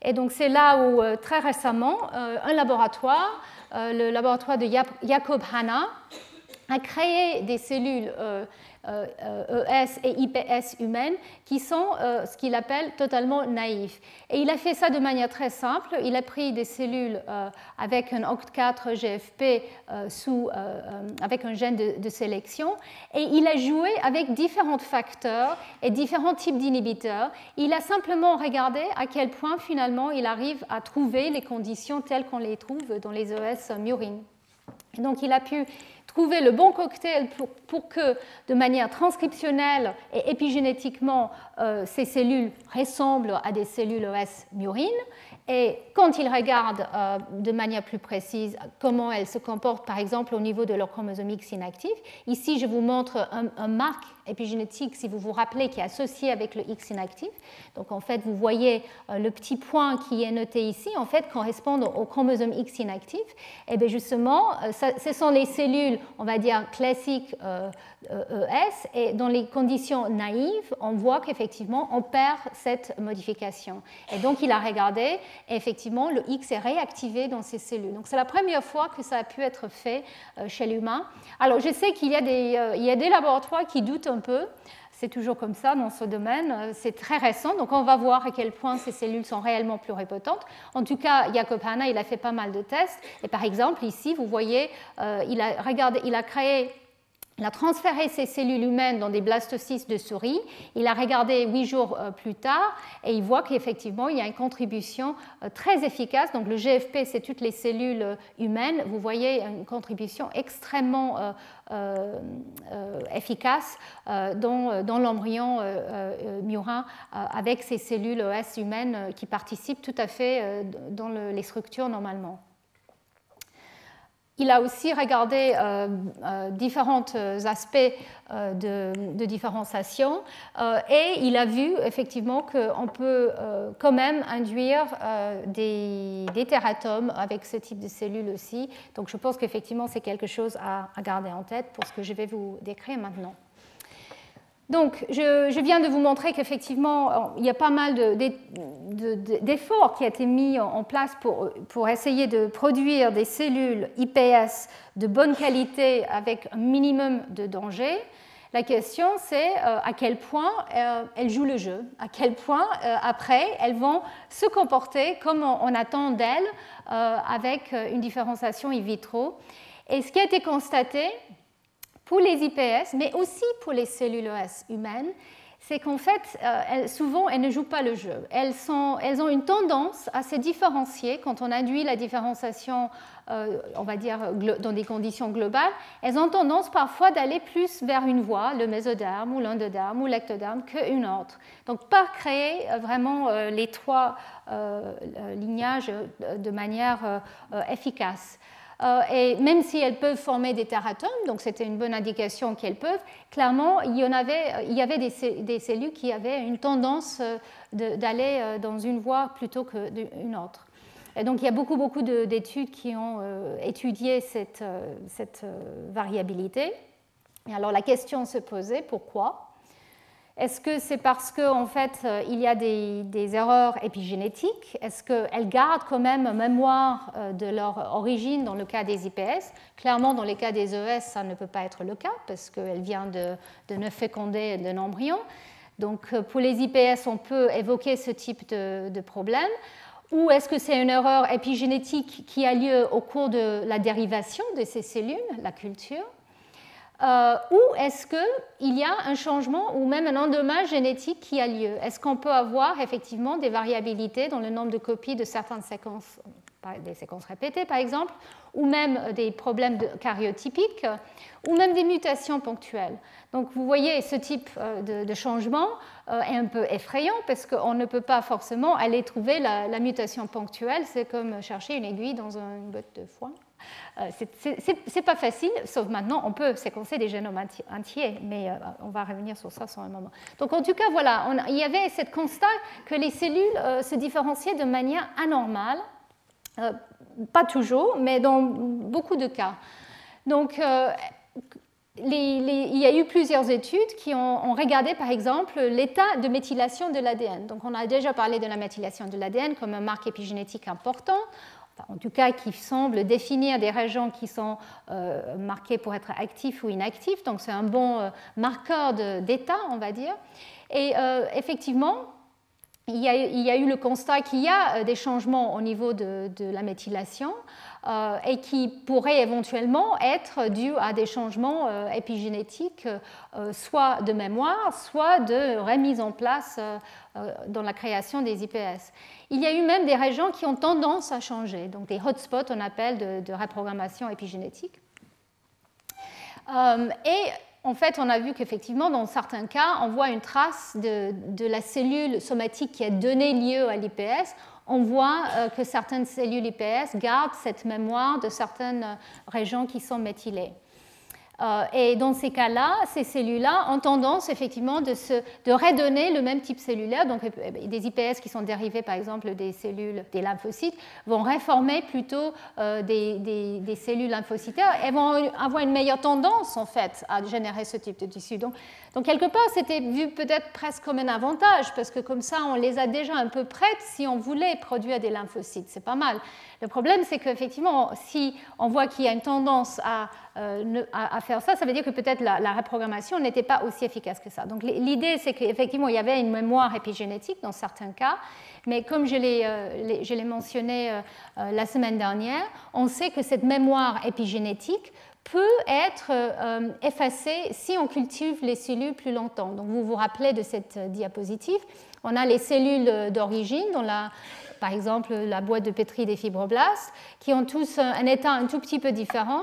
Et donc c'est là où euh, très récemment, euh, un laboratoire, euh, le laboratoire de Jacob Hanna, a créé des cellules ES euh, euh, e et IPS humaines qui sont euh, ce qu'il appelle totalement naïfs. Et il a fait ça de manière très simple. Il a pris des cellules avec un OCT4 GFP avec un gène de, sélection et il a joué avec différents facteurs et différents types d'inhibiteurs. Il a simplement regardé à quel point finalement il arrive à trouver les conditions telles qu'on les trouve dans les ES murines. Donc il a pu trouver le bon cocktail pour, que, de manière transcriptionnelle et épigénétiquement, euh, ces cellules ressemblent à des cellules ES murines. Et quand il regarde euh, de manière plus précise comment elles se comportent, par exemple, au niveau de leur chromosome X inactif, ici je vous montre un, marque épigénétique, si vous vous rappelez, qui est associé avec le X inactif. Donc en fait, vous voyez euh, le petit point qui est noté ici, en fait, correspond au chromosome X inactif. Et bien justement, ce sont les cellules, on va dire, classiques ES, euh, e et dans les conditions naïves, on voit qu'effectivement, on perd cette modification. Et donc il a regardé, et effectivement, le X est réactivé dans ces cellules. Donc c'est la première fois que ça a pu être fait chez l'humain. Alors je sais qu'il y, a des, y a des laboratoires qui doutent un peu. C'est toujours comme ça dans ce domaine. C'est très récent, donc on va voir à quel point ces cellules sont réellement pluripotentes. En tout cas, Jacob Hanna, il a fait pas mal de tests. Et par exemple, ici, vous voyez, euh, il, a regardé, il a créé il a transféré ces cellules humaines dans des blastocystes de souris. Il a regardé huit jours euh, plus tard et il voit qu'effectivement, il y a une contribution euh, très efficace. Donc, le GFP, c'est toutes les cellules euh, humaines. Vous voyez une contribution extrêmement efficace dans, l'embryon murin avec ces cellules ES humaines qui participent tout à fait dans les structures normalement. Il a aussi regardé euh, euh, différents aspects euh, de, différenciation et il a vu effectivement qu'on peut quand même induire des teratomes avec ce type de cellules aussi. Donc je pense qu'effectivement c'est quelque chose à garder en tête pour ce que je vais vous décrire maintenant. Donc, je, viens de vous montrer qu'effectivement, il y a pas mal d'efforts qui ont été mis en place pour, essayer de produire des cellules IPS de bonne qualité avec un minimum de danger. La question, c'est euh, à quel point euh, elles jouent le jeu, à quel point, euh, après, elles vont se comporter comme on attend d'elles avec une différenciation in vitro. Et ce qui a été constaté, pour les IPS, mais aussi pour les cellules OS humaines, c'est qu'en fait, euh, souvent, elles ne jouent pas le jeu. Elles, ont une tendance à se différencier quand on induit la différenciation, euh, on va dire, dans des conditions globales. Elles ont tendance parfois d'aller plus vers une voie, le mésoderme ou l'endoderme ou l'ectoderme, qu'une autre. Donc, pas créer euh, vraiment les trois lignages de manière efficace. Euh, et même si elles peuvent former des teratomes, donc c'était une bonne indication qu'elles peuvent, clairement, il y, en avait, il y avait des, cellules qui avaient une tendance euh, d'aller euh, dans une voie plutôt qu'une autre. Et donc il y a beaucoup, beaucoup d'études qui ont étudié cette, cette variabilité. Et alors la question se posait, pourquoi? Est-ce que c'est parce qu'en en fait, euh, il y a des, erreurs épigénétiques? Est-ce qu'elles gardent quand même mémoire euh, de leur origine dans le cas des IPS Clairement, dans les cas des ES, ça ne peut pas être le cas parce qu'elle vient de, ne féconder d'un embryon. Donc, euh, pour les IPS, on peut évoquer ce type de problème. Ou est-ce que c'est une erreur épigénétique qui a lieu au cours de la dérivation de ces cellules, la culture? Euh, ou est-ce qu'il y a un changement ou même un endommage génétique qui a lieu? Est-ce qu'on peut avoir effectivement des variabilités dans le nombre de copies de certaines séquences, des séquences répétées par exemple, ou même des problèmes de ou même des mutations ponctuelles? Donc vous voyez, ce type euh, de, changement euh, est un peu effrayant parce qu'on ne peut pas forcément aller trouver la, la mutation ponctuelle, c'est comme chercher une aiguille dans une botte de foin. Euh, c'est pas facile, sauf maintenant, on peut séquencer des génomes entiers, mais euh, on va revenir sur ça sur un moment. Donc en tout cas, voilà, il y avait ce constat que les cellules euh, se différenciaient de manière anormale, pas toujours, mais dans beaucoup de cas. Donc il y a eu plusieurs études qui ont, regardé, par exemple, l'état de méthylation de l'ADN. Donc, on a déjà parlé de la méthylation de l'ADN comme un marque épigénétique important en tout cas qui semble définir des régions qui sont euh, marquées pour être actifs ou inactifs. Donc c'est un bon euh, marqueur d'état, on va dire. Et euh, effectivement, il y, a, eu le constat qu'il y a des changements au niveau de, de la méthylation et qui pourraient éventuellement être dus à des changements épigénétiques, soit de mémoire, soit de remise en place dans la création des IPS. Il y a eu même des régions qui ont tendance à changer, donc des hotspots, on appelle, de, reprogrammation épigénétique. Euh, et en fait, on a vu qu'effectivement, dans certains cas, on voit une trace de, la cellule somatique qui a donné lieu à l'IPS. On voit euh, que certaines cellules IPS gardent cette mémoire de certaines régions qui sont méthylées. Euh, et dans ces cas-là, ces cellules-là ont tendance effectivement de, redonner le même type cellulaire. Donc euh, des IPS qui sont dérivés par exemple des cellules, des lymphocytes, vont réformer plutôt euh, des, des, cellules lymphocytaires et vont avoir une meilleure tendance en fait à générer ce type de tissu. Donc, donc quelque part, c'était vu peut-être presque comme un avantage parce que comme ça, on les a déjà un peu prêtes si on voulait produire des lymphocytes. C'est pas mal. Le problème, c'est qu'effectivement, si on voit qu'il y a une tendance à, euh, à, faire ça, ça veut dire que peut-être la, reprogrammation n'était pas aussi efficace que ça. Donc l'idée, c'est qu'effectivement, il y avait une mémoire épigénétique dans certains cas, mais comme je l'ai euh, mentionné euh, la semaine dernière, on sait que cette mémoire épigénétique peut être effacée si on cultive les cellules plus longtemps. Donc vous vous rappelez de cette diapositive, on a les cellules d'origine dans la par exemple la boîte de pétri des fibroblastes, qui ont tous un état un tout petit peu différent.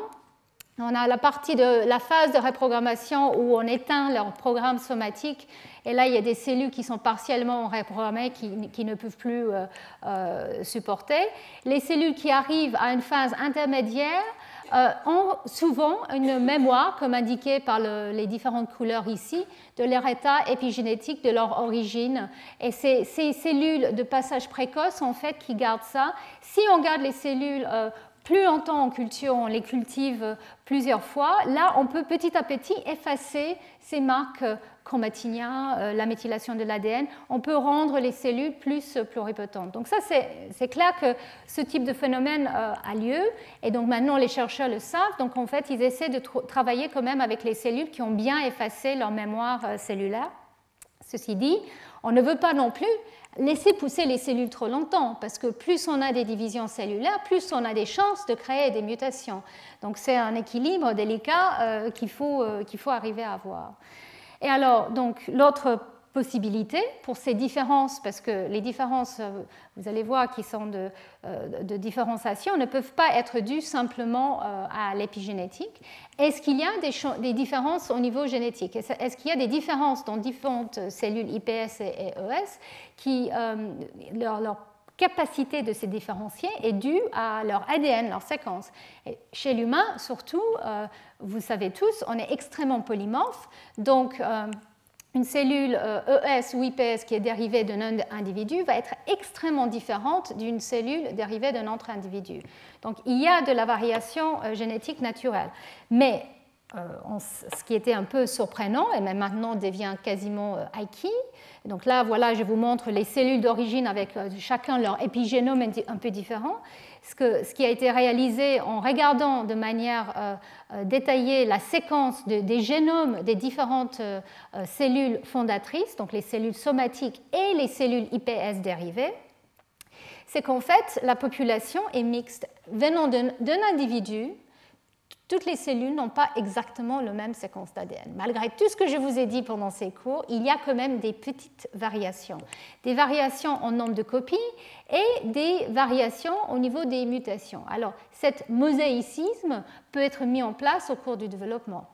On a la partie de la phase de reprogrammation où on éteint leur programme somatique et là il y a des cellules qui sont partiellement reprogrammées qui, ne peuvent plus euh, euh, supporter. Les cellules qui arrivent à une phase intermédiaire euh, ont souvent une mémoire, comme indiqué par les différentes couleurs ici, de leur état épigénétique, de leur origine. Et c'est ces cellules de passage précoce, en fait, qui gardent ça. Si on garde les cellules euh, plus longtemps en culture, on les cultive plusieurs fois, là, on peut petit à petit effacer ces marques chromatinien, euh, la méthylation de l'ADN, on peut rendre les cellules plus pluripotentes. Donc ça, c'est clair que ce type de phénomène euh, a lieu, et donc maintenant les chercheurs le savent, donc en fait ils essaient de travailler quand même avec les cellules qui ont bien effacé leur mémoire euh, cellulaire. Ceci dit, on ne veut pas non plus laisser pousser les cellules trop longtemps, parce que plus on a des divisions cellulaires, plus on a des chances de créer des mutations. Donc c'est un équilibre délicat qu'il faut, qu'il faut arriver à avoir. Et alors, donc, l'autre possibilité pour ces différences, parce que les différences, euh, vous allez voir, qui sont de, euh, de différenciation, ne peuvent pas être dues simplement euh, à l'épigénétique. Est-ce qu'il y a des, différences au niveau génétique? Est-ce qu'il y a des différences dans différentes cellules IPS et ES qui, leur, leur capacité de se différencier est due à leur ADN, leur séquence. Chez l'humain, surtout, vous savez tous, on est extrêmement polymorphe, donc une cellule ES euh, e ou IPS qui est dérivée d'un individu va être extrêmement différente d'une cellule dérivée d'un autre individu. Donc il y a de la variation euh, génétique naturelle. Mais euh, ce qui était un peu surprenant et même maintenant devient quasiment acquis, donc là, voilà, je vous montre les cellules d'origine avec chacun leur épigénome un peu différent ce, qui a été réalisé en regardant de manière euh, euh, détaillée la séquence des génomes des différentes euh, cellules fondatrices, donc les cellules somatiques et les cellules IPS dérivées, c'est qu'en fait, la population est mixte. Venant d'un individu, toutes les cellules n'ont pas exactement la même séquence d'ADN. Malgré tout ce que je vous ai dit pendant ces cours, il y a quand même des petites variations. Des variations en nombre de copies et des variations au niveau des mutations. Alors, cet mosaïcisme peut être mis en place au cours du développement.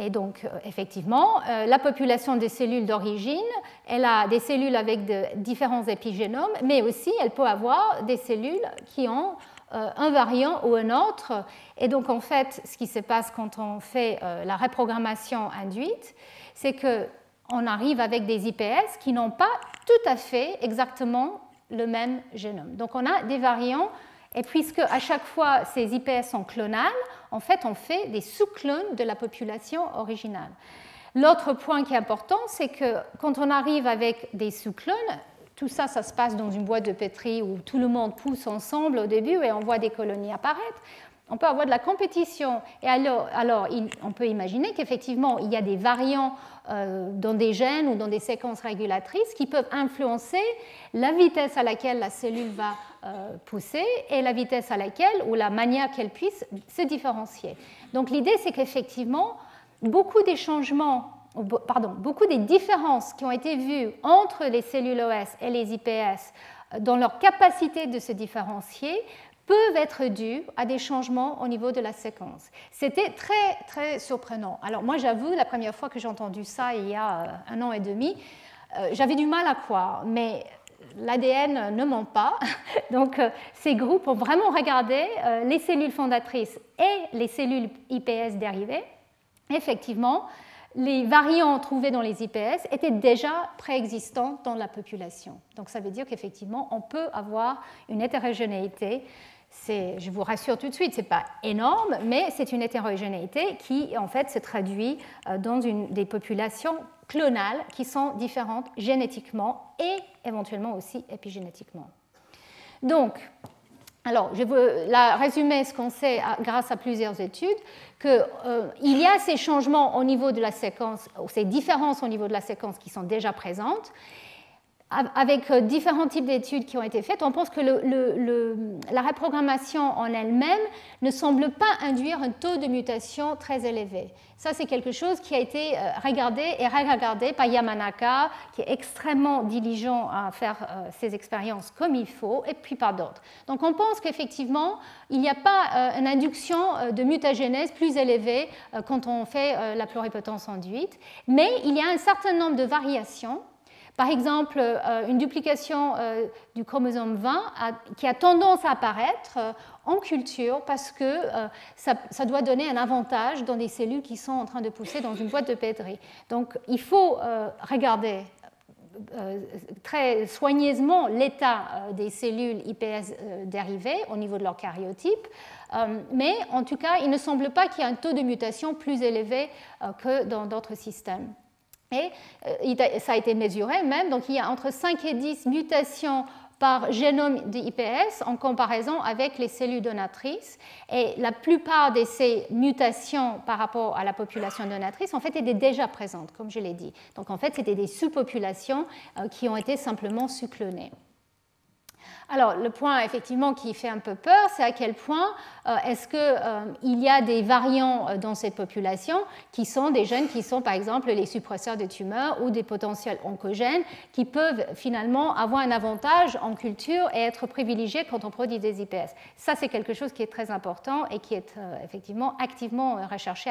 Et donc, euh, effectivement, euh, la population des cellules d'origine, elle a des cellules avec de différents épigénomes, mais aussi elle peut avoir des cellules qui ont un variant ou un autre. Et donc, en fait, ce qui se passe quand on fait euh, la reprogrammation induite, c'est qu'on arrive avec des IPS qui n'ont pas tout à fait exactement le même génome. Donc, on a des variants. Et puisque à chaque fois ces IPS sont clonales, en fait, on fait des sous-clones de la population originale. L'autre point qui est important, c'est que quand on arrive avec des sous-clones, tout ça, ça se passe dans une boîte de pétri où tout le monde pousse ensemble au début et on voit des colonies apparaître. On peut avoir de la compétition. Et alors, alors on peut imaginer qu'effectivement, il y a des variants euh, dans des gènes ou dans des séquences régulatrices qui peuvent influencer la vitesse à laquelle la cellule va euh, pousser et la vitesse à laquelle ou la manière qu'elle puisse se différencier. Donc l'idée, c'est qu'effectivement, beaucoup des changements beaucoup des différences qui ont été vues entre les cellules OS et les IPS euh, dans leur capacité de se différencier peuvent être dues à des changements au niveau de la séquence. C'était très, très surprenant. Alors moi, j'avoue, la première fois que j'ai entendu ça, il y a euh, un an et demi, euh, j'avais du mal à croire, mais l'ADN ne ment pas. Donc ces groupes ont vraiment regardé les cellules fondatrices et les cellules IPS dérivées. Effectivement, les variants trouvés dans les IPS étaient déjà préexistants dans la population. Donc ça veut dire qu'effectivement, on peut avoir une hétérogénéité. Je vous rassure tout de suite, ce n'est pas énorme, mais c'est une hétérogénéité qui en fait se traduit euh, dans une, des populations clonales qui sont différentes génétiquement et éventuellement aussi épigénétiquement. Donc, alors, je veux la résumer ce qu'on sait grâce à plusieurs études, qu'il euh, y a ces changements au niveau de la séquence, ou ces différences au niveau de la séquence qui sont déjà présentes, avec euh, différents types d'études qui ont été faites, on pense que la reprogrammation en elle-même ne semble pas induire un taux de mutation très élevé. Ça, c'est quelque chose qui a été euh, regardé et re-regardé par Yamanaka, qui est extrêmement diligent à faire euh, ses expériences comme il faut, et puis par d'autres. Donc, on pense qu'effectivement, il n'y a pas une induction de mutagénèse plus élevée quand on fait la pluripotence induite, mais il y a un certain nombre de variations par exemple, euh, une duplication euh, du chromosome 20 qui a tendance à apparaître euh, en culture parce que ça, doit donner un avantage dans des cellules qui sont en train de pousser dans une boîte de pétri. Donc il faut regarder très soigneusement l'état des cellules IPS dérivées au niveau de leur karyotype. mais en tout cas, il ne semble pas qu'il y ait un taux de mutation plus élevé que dans d'autres systèmes. Et euh, ça a été mesuré même, donc il y a entre 5 et 10 mutations par génome d'IPS en comparaison avec les cellules donatrices. Et la plupart de ces mutations par rapport à la population donatrice, en fait, étaient déjà présentes, comme je l'ai dit. Donc, en fait, c'était des sous-populations euh, qui ont été simplement suclonées. Alors, le point effectivement qui fait un peu peur, c'est à quel point euh, est-ce qu'il euh, y a des variants euh, dans cette population qui sont des gènes qui sont par exemple les suppresseurs de tumeurs ou des potentiels oncogènes qui peuvent finalement avoir un avantage en culture et être privilégiés quand on produit des IPS. Ça, c'est quelque chose qui est très important et qui est effectivement activement recherché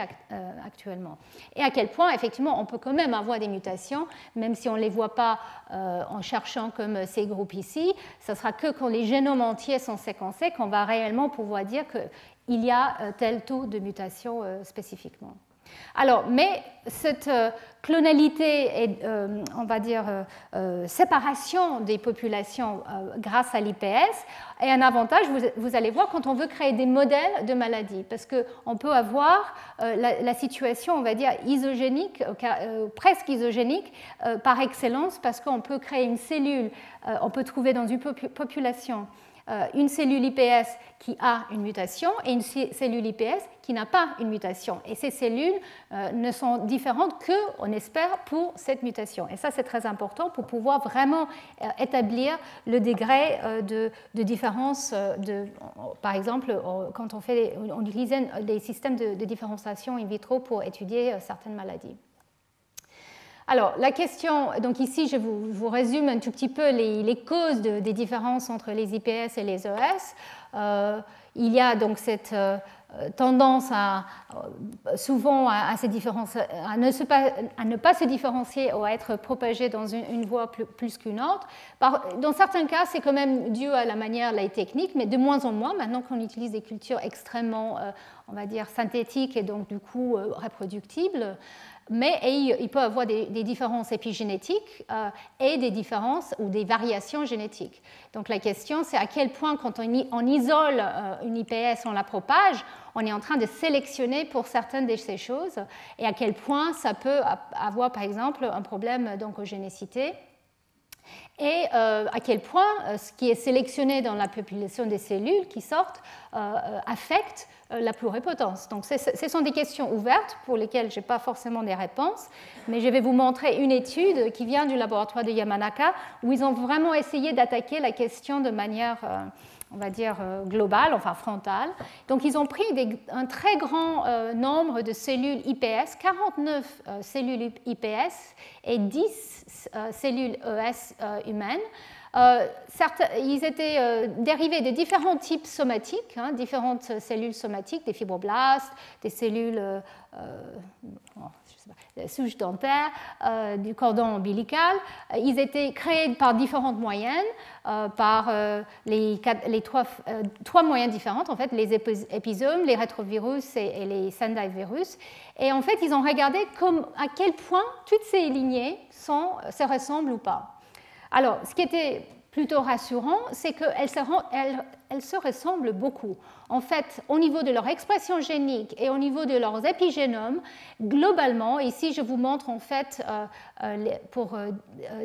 actuellement. Et à quel point effectivement on peut quand même avoir des mutations, même si on ne les voit pas en cherchant comme ces groupes ici. Ce sera que quand les génomes entiers sont séquencés qu'on va réellement pouvoir dire qu'il y a euh, tel taux de mutation euh, spécifiquement. Alors, mais cette euh, clonalité et, on va dire, séparation des populations grâce à l'IPS est un avantage, vous, allez voir, quand on veut créer des modèles de maladies, parce qu'on peut avoir la, situation, on va dire, isogénique, presque isogénique, par excellence, parce qu'on peut créer une cellule, on peut trouver dans une population. euh, une cellule IPS qui a une mutation et une cellule IPS qui n'a pas une mutation. Et ces cellules euh, ne sont différentes que, on espère, pour cette mutation. Et ça, c'est très important pour pouvoir vraiment euh, établir le degré de, différence. De, par exemple, quand on, fait, on utilise des systèmes de différenciation in vitro pour étudier certaines maladies. Alors, la question, donc ici, je vous, résume un tout petit peu les, causes des différences entre les IPS et les ES. Euh, il y a donc cette euh, tendance à, euh, souvent à, ces différences, à, ne pas, à, ne pas, se différencier ou à être propagé dans une, voie plus, qu'une autre. dans certains cas, c'est quand même dû à la manière, la technique, mais de moins en moins, maintenant qu'on utilise des cultures extrêmement, on va dire, synthétiques et donc du coup reproductibles mais il peut avoir des, différences épigénétiques euh, et des différences ou des variations génétiques. Donc la question, c'est à quel point, quand on, isole euh, une IPS, on la propage, on est en train de sélectionner pour certaines de ces choses, et à quel point ça peut avoir, par exemple, un problème d'oncogénécité et euh, à quel point ce qui est sélectionné dans la population des cellules qui sortent affecte la pluripotence. Donc ce sont des questions ouvertes pour lesquelles je n'ai pas forcément des réponses, mais je vais vous montrer une étude qui vient du laboratoire de Yamanaka où ils ont vraiment essayé d'attaquer la question de manière, euh, on va dire, euh, globale, enfin frontale. Donc ils ont pris un très grand nombre de cellules IPS, 49 cellules IPS et 10 cellules ES humaines. Euh, ils étaient euh, dérivés de différents types somatiques, hein, différentes cellules somatiques, des fibroblastes, des cellules euh, souches dentaires, du cordon ombilical. Ils étaient créés par différentes moyennes, par les, trois, moyennes différentes, en fait, les épisomes, les rétrovirus et, les Sendai virus. Et en fait, ils ont regardé comme, à quel point toutes ces lignées se ressemblent ou pas. Alors, ce qui était plutôt rassurant, c'est qu'elles se, elles se ressemblent beaucoup. En fait, au niveau de leur expression génique et au niveau de leurs épigénomes, globalement, ici je vous montre en fait euh, euh, pour euh,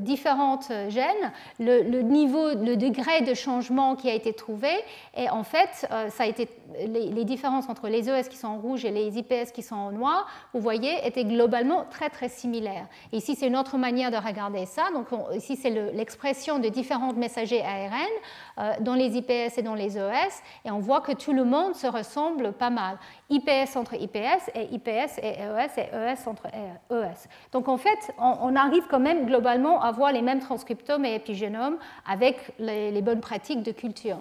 différentes gènes le, niveau, le degré de changement qui a été trouvé. Et en fait, ça a été les, différences entre les ES qui sont en rouge et les IPS qui sont en noir, vous voyez, étaient globalement très très similaires. ici, c'est une autre manière de regarder ça. Donc ici, c'est l'expression de différents messagers ARN dans les IPS et dans les ES, et on voit que tout le monde se ressemble pas mal. IPS entre IPS et IPS et ES et ES entre ES. Donc en fait, on, arrive quand même globalement à voir les mêmes transcriptomes et épigénomes avec les, bonnes pratiques de culture.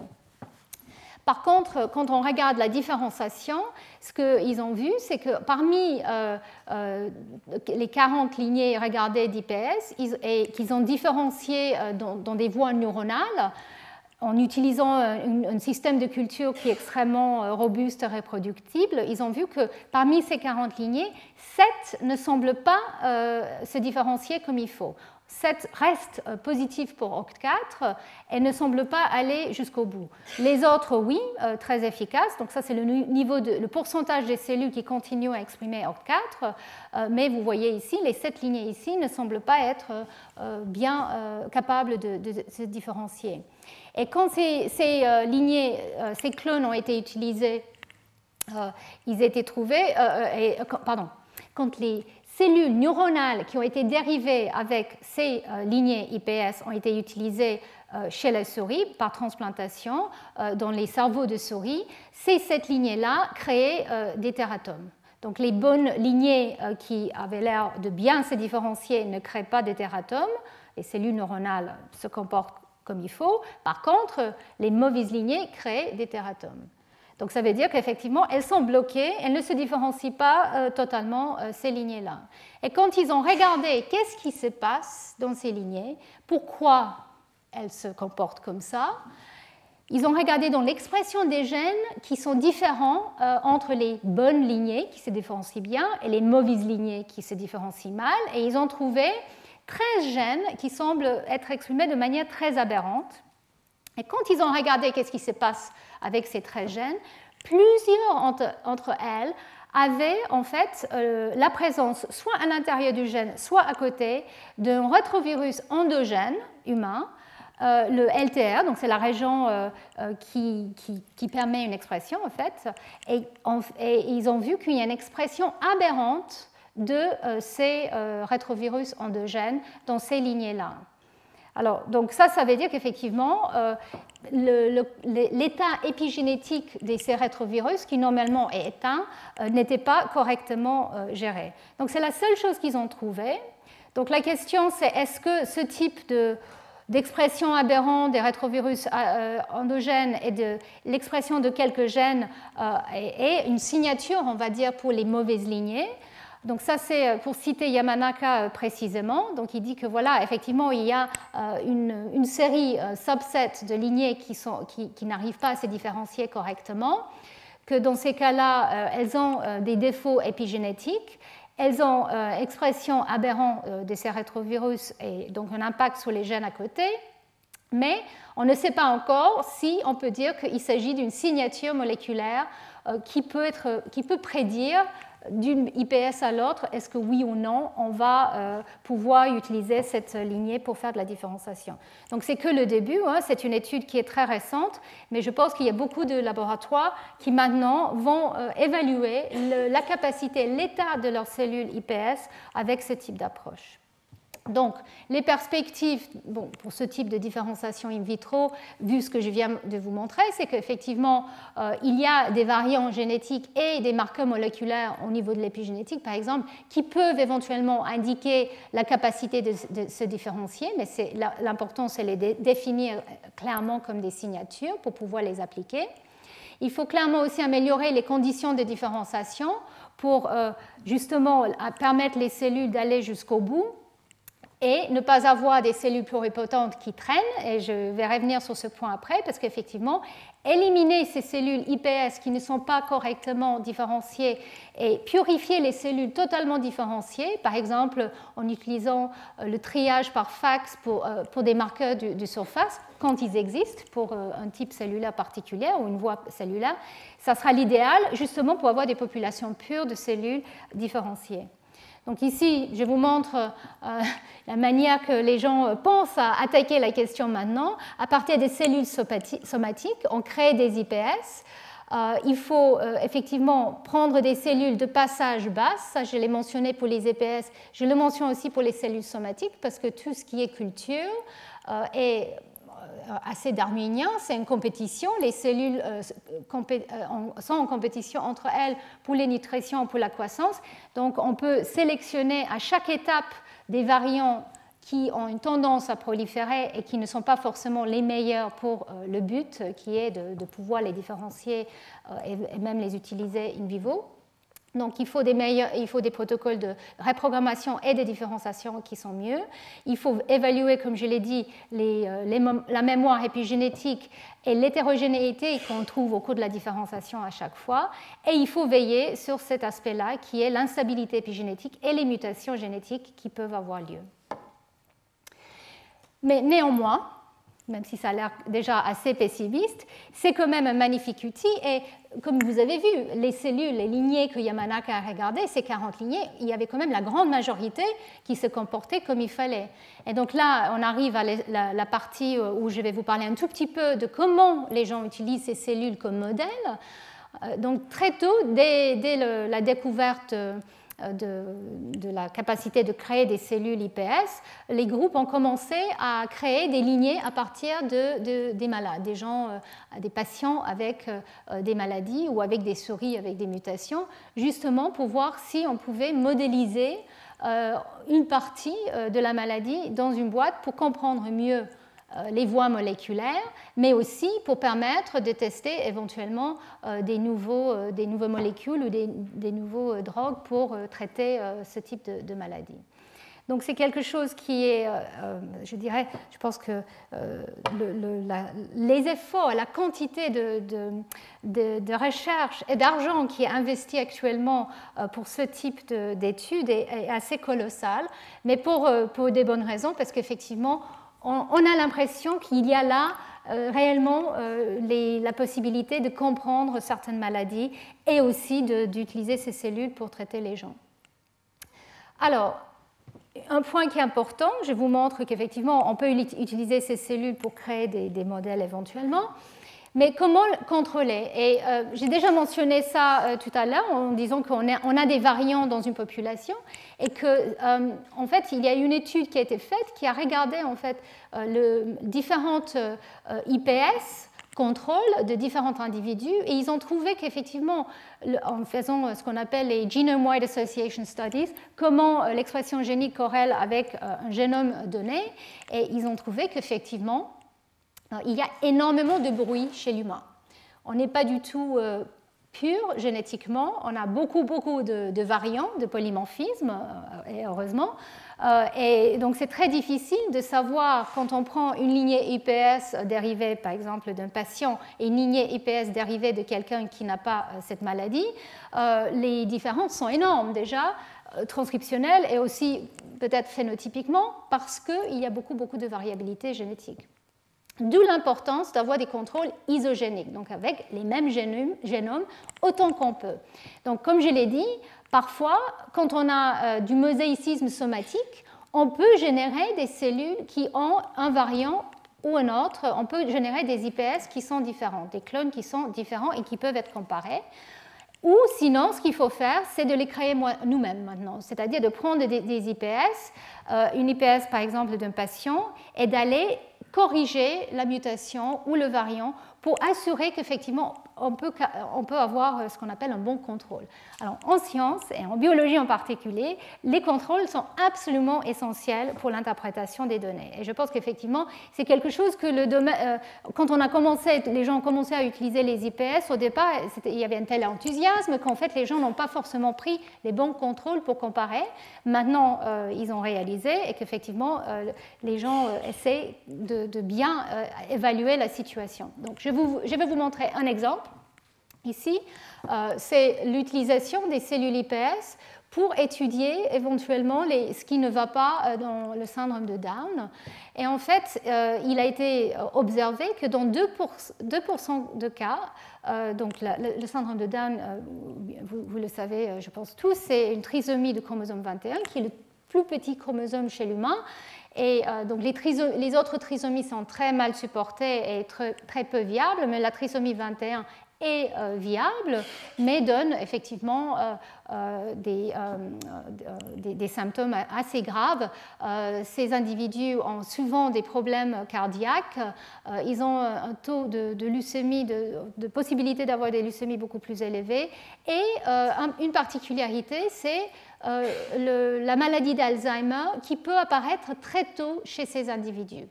Par contre, quand on regarde la différenciation, ce qu'ils ont vu, c'est que parmi euh, euh, les 40 lignées regardées d'IPS, et qu'ils ont différencié euh, dans, des voies neuronales, en utilisant un, système de culture qui est extrêmement euh, robuste reproductible, ils ont vu que parmi ces 40 lignées, 7 ne semblent pas euh, se différencier comme il faut. 7 restent euh, positifs pour OCT4 et ne semblent pas aller jusqu'au bout. Les autres, oui, très efficaces. Donc ça, c'est le niveau le pourcentage des cellules qui continuent à exprimer OCT4. Mais vous voyez ici, les 7 lignées ici ne semblent pas être bien capables de se différencier. Et quand ces, euh, lignées, euh, ces clones ont été utilisés, euh, ils étaient trouvés, et, pardon, quand les cellules neuronales qui ont été dérivées avec ces lignées IPS ont été utilisées chez la souris par transplantation dans les cerveaux de souris, c'est cette lignée-là créée des tératomes. Donc les bonnes lignées qui avaient l'air de bien se différencier ne créent pas des tératomes, les cellules neuronales se comportent comme il faut. Par contre, les mauvaises lignées créent des tératomes. Donc ça veut dire qu'effectivement, elles sont bloquées, elles ne se différencient pas euh, totalement euh, ces lignées-là. Et quand ils ont regardé qu'est-ce qui se passe dans ces lignées, pourquoi elles se comportent comme ça, ils ont regardé dans l'expression des gènes qui sont différents euh, entre les bonnes lignées qui se différencient bien et les mauvaises lignées qui se différencient mal, et ils ont trouvé 13 gènes qui semblent être exprimés de manière très aberrante. Et quand ils ont regardé qu'est-ce qui se passe avec ces 13 gènes, plusieurs entre, elles avaient en fait euh, la présence soit à l'intérieur du gène, soit à côté d'un rétrovirus endogène humain, euh, le LTR, donc c'est la région euh, qui, qui, permet une expression en fait, et, et ils ont vu qu'il y a une expression aberrante de ces rétrovirus endogènes dans ces lignées-là. Alors, donc ça, ça veut dire qu'effectivement, euh, l'état épigénétique de ces rétrovirus, qui normalement est éteint, euh, n'était pas correctement euh, géré. Donc c'est la seule chose qu'ils ont trouvée. Donc la question, c'est est-ce que ce type d'expression aberrante des rétrovirus endogènes et de l'expression de quelques gènes est une signature, on va dire, pour les mauvaises lignées donc ça, c'est euh, pour citer Yamanaka euh, précisément. Donc il dit que voilà, effectivement, il y a euh, une, série subset de lignées qui, n'arrivent pas à se différencier correctement, que dans ces cas-là, elles ont des défauts épigénétiques, elles ont expression aberrante de ces rétrovirus et donc un impact sur les gènes à côté, mais on ne sait pas encore si on peut dire qu'il s'agit d'une signature moléculaire qui peut prédire d'une IPS à l'autre, est-ce que oui ou non, on va euh, pouvoir utiliser cette lignée pour faire de la différenciation. Donc c'est que le début, hein. c'est une étude qui est très récente, mais je pense qu'il y a beaucoup de laboratoires qui maintenant vont euh, évaluer la capacité, l'état de leurs cellules IPS avec ce type d'approche. Donc, les perspectives pour ce type de différenciation in vitro, vu ce que je viens de vous montrer, c'est qu'effectivement, euh, il y a des variants génétiques et des marqueurs moléculaires au niveau de l'épigénétique, par exemple, qui peuvent éventuellement indiquer la capacité de, se différencier, mais l'important, c'est les définir clairement comme des signatures pour pouvoir les appliquer. Il faut clairement aussi améliorer les conditions de différenciation pour euh, justement permettre les cellules d'aller jusqu'au bout et ne pas avoir des cellules pluripotentes qui traînent, et je vais revenir sur ce point après, parce qu'effectivement, éliminer ces cellules IPS qui ne sont pas correctement différenciées et purifier les cellules totalement différenciées, par exemple en utilisant euh, le triage par fax pour, euh, des marqueurs de, surface, quand ils existent pour euh, un type cellulaire particulier ou une voie cellulaire, ça sera l'idéal justement pour avoir des populations pures de cellules différenciées. Donc ici, je vous montre euh, la manière que les gens euh, pensent à attaquer la question maintenant. À partir des cellules somatiques, on crée des IPS. Euh, il faut effectivement prendre des cellules de passage basse, ça je l'ai mentionné pour les IPS, je le mentionne aussi pour les cellules somatiques parce que tout ce qui est culture est euh, assez darwinien, c'est une compétition. Les cellules euh, euh, sont en compétition entre elles pour les nutritions, pour la croissance. Donc on peut sélectionner à chaque étape des variants qui ont une tendance à proliférer et qui ne sont pas forcément les meilleurs pour le but, qui est de, pouvoir les différencier et même les utiliser in vivo. Donc il faut, des meilleurs, il faut des protocoles de reprogrammation et de différenciation qui sont mieux. Il faut évaluer, comme je l'ai dit, euh, la mémoire épigénétique et l'hétérogénéité qu'on trouve au cours de la différenciation à chaque fois. Et il faut veiller sur cet aspect-là qui est l'instabilité épigénétique et les mutations génétiques qui peuvent avoir lieu. Mais néanmoins, même si ça a l'air déjà assez pessimiste, c'est quand même un magnifique outil. Et comme vous avez vu, les cellules, les lignées que Yamanaka a regardées, ces 40 lignées, il y avait quand même la grande majorité qui se comportaient comme il fallait. Et donc là, on arrive à la, partie où je vais vous parler un tout petit peu de comment les gens utilisent ces cellules comme modèle. Euh, donc très tôt, dès, la découverte de, la capacité de créer des cellules IPS, les groupes ont commencé à créer des lignées à partir de, des malades, des gens, des patients avec des maladies ou avec des souris avec des mutations, justement pour voir si on pouvait modéliser une partie de la maladie dans une boîte pour comprendre mieux euh, les voies moléculaires, mais aussi pour permettre de tester éventuellement euh, des, nouveaux, euh, des nouvelles molécules ou des, des nouveaux drogues pour traiter ce type de, maladie. Donc c'est quelque chose qui est, je dirais, je pense que les efforts, la quantité de, de, recherche et d'argent qui est investi actuellement pour ce type d'études est, est, assez colossal, mais pour, pour des bonnes raisons, parce qu'effectivement, on, a l'impression qu'il y a là euh, réellement euh, la possibilité de comprendre certaines maladies et aussi d'utiliser ces cellules pour traiter les gens. Alors, un point qui est important, je vous montre qu'effectivement, on peut utiliser ces cellules pour créer des modèles éventuellement. Mais comment contrôler? Et euh, j'ai déjà mentionné ça euh, tout à l'heure en disant qu'on on a des variants dans une population et que euh, en fait il y a une étude qui a été faite qui a regardé en fait le, différentes IPS contrôle de différents individus et ils ont trouvé qu'effectivement, en faisant ce qu'on appelle les Genome-Wide Association Studies, comment l'expression génique corrèle avec un génome donné, et ils ont trouvé qu'effectivement, il y a énormément de bruit chez l'humain. On n'est pas du tout euh, pur génétiquement, on a beaucoup, beaucoup de, variants, de polymorphismes, euh, et heureusement. Euh, et donc c'est très difficile de savoir quand on prend une lignée IPS dérivée par exemple d'un patient et une lignée IPS dérivée de quelqu'un qui n'a pas cette maladie, les différences sont énormes déjà, transcriptionnelles et aussi peut-être phénotypiquement parce qu'il y a beaucoup, beaucoup de variabilité génétique. D'où l'importance d'avoir des contrôles isogéniques, donc avec les mêmes génomes, autant qu'on peut. Donc, comme je l'ai dit, parfois, quand on a euh, du mosaïcisme somatique, on peut générer des cellules qui ont un variant ou un autre. On peut générer des IPS qui sont différents, des clones qui sont différents et qui peuvent être comparés. Ou sinon, ce qu'il faut faire, c'est de les créer nous-mêmes maintenant, c'est-à-dire de prendre des, IPS, euh, une IPS par exemple d'un patient, et d'aller corriger la mutation ou le variant pour assurer qu'effectivement on peut, avoir euh, ce qu'on appelle un bon contrôle. Alors en science et en biologie en particulier, les contrôles sont absolument essentiels pour l'interprétation des données. Et je pense qu'effectivement, c'est quelque chose que le domaine, euh, quand on a commencé, les gens ont commencé à utiliser les IPS, au départ, il y avait un tel enthousiasme qu'en fait les gens n'ont pas forcément pris les bons contrôles pour comparer. Maintenant, euh, ils ont réalisé et qu'effectivement, les gens essaient de, de bien évaluer la situation. Donc je vais vous montrer un exemple. Ici, euh, c'est l'utilisation des cellules IPS pour étudier éventuellement ce qui ne va pas euh, dans le syndrome de Down. Et en fait, euh, il a été observé que dans 2%, de cas, donc le syndrome de Down, vous, le savez, je pense tous, c'est une trisomie de chromosome 21, qui est le plus petit chromosome chez l'humain. Et donc les, autres trisomies sont très mal supportées et très peu viables, mais la trisomie 21 est euh, viable, mais donne effectivement euh, euh, des, des, symptômes assez graves. ces individus ont souvent des problèmes cardiaques, ils ont un taux de, leucémie, de, possibilité d'avoir des leucémies beaucoup plus élevés, et une particularité, c'est la maladie d'Alzheimer qui peut apparaître très tôt chez ces individus.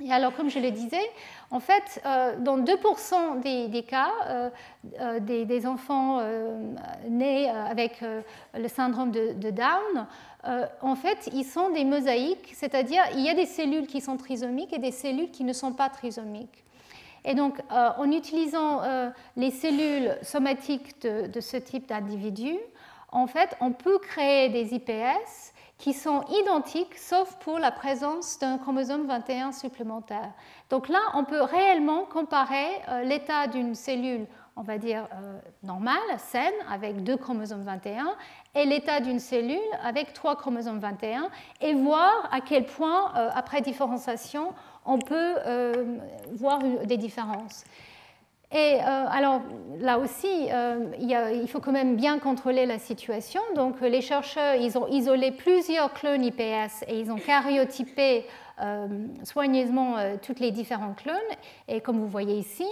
Et alors, comme je le disais, en fait, euh, dans 2% des, cas, euh, euh, des, enfants nés avec le syndrome de, Down, en fait, ils sont des mosaïques, c'est-à-dire il y a des cellules qui sont trisomiques et des cellules qui ne sont pas trisomiques. Et donc, en utilisant les cellules somatiques de, ce type d'individus, en fait, on peut créer des IPS qui sont identiques sauf pour la présence d'un chromosome 21 supplémentaire. Donc là, on peut réellement comparer euh, l'état d'une cellule, on va dire euh, normale, saine, avec deux chromosomes 21, et l'état d'une cellule avec trois chromosomes 21, et voir à quel point, euh, après différenciation, on peut voir des différences. Et alors là aussi, il, faut quand même bien contrôler la situation. Donc les chercheurs, ils ont isolé plusieurs clones IPS et ils ont karyotypé soigneusement tous les différents clones. Et comme vous voyez ici,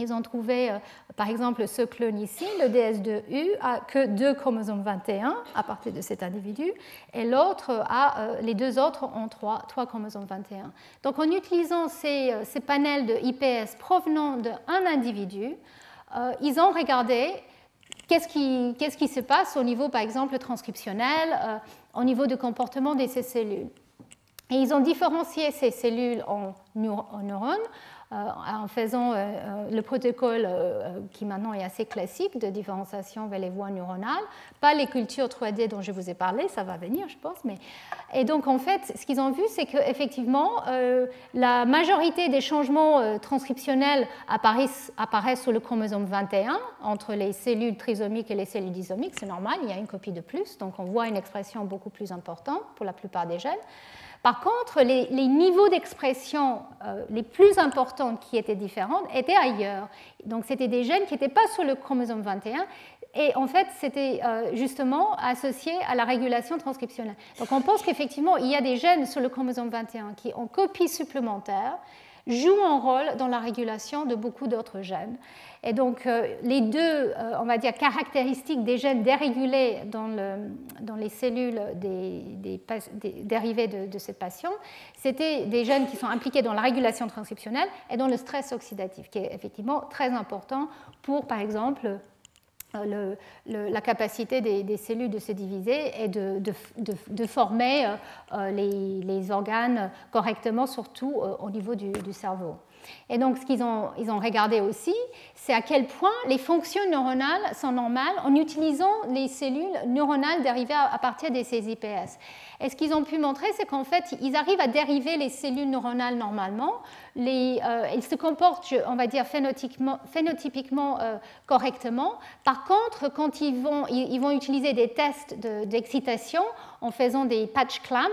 ils ont trouvé, euh, par exemple, ce clone ici, le DS2U, a que deux chromosomes 21 à partir de cet individu, et l'autre a, euh, les deux autres ont trois, chromosomes 21. Donc, en utilisant ces, euh, ces panels de IPS provenant d'un individu, ils ont regardé qu'est-ce qui, qu'est-ce qui, se passe au niveau, par exemple, transcriptionnel, au niveau du comportement de ces cellules. Et ils ont différencié ces cellules en, neurones en faisant euh, euh, le protocole qui maintenant est assez classique de différenciation vers les voies neuronales, pas les cultures 3D dont je vous ai parlé, ça va venir je pense. Et donc en fait, ce qu'ils ont vu, c'est qu'effectivement, la majorité des changements transcriptionnels apparaissent, apparaissent sur le chromosome 21 entre les cellules trisomiques et les cellules disomiques, c'est normal, il y a une copie de plus, donc on voit une expression beaucoup plus importante pour la plupart des gènes. Par contre, les, niveaux d'expression euh, les plus importants qui étaient différents étaient ailleurs. Donc, c'était des gènes qui n'étaient pas sur le chromosome 21 et en fait, c'était euh, justement associé à la régulation transcriptionnelle. Donc, on pense qu'effectivement, il y a des gènes sur le chromosome 21 qui ont copie supplémentaire jouent un rôle dans la régulation de beaucoup d'autres gènes. Et donc, euh, les deux, euh, on va dire, caractéristiques des gènes dérégulés dans, dans les cellules des, des, dérivées de, de, cette passion, c'était des gènes qui sont impliqués dans la régulation transcriptionnelle et dans le stress oxydatif, qui est effectivement très important pour, par exemple, euh, la capacité des, cellules de se diviser et de, former les, organes correctement, surtout au niveau du cerveau. Et donc, ce qu'ils ont, ils ont regardé aussi, c'est à quel point les fonctions neuronales sont normales en utilisant les cellules neuronales dérivées à partir de ces IPS. Et ce qu'ils ont pu montrer, c'est qu'en fait, ils arrivent à dériver les cellules neuronales normalement. Euh, ils se comportent, on va dire, phénotypiquement, euh, correctement. Par contre, quand ils vont, ils, vont utiliser des tests d'excitation en faisant des patch clamps,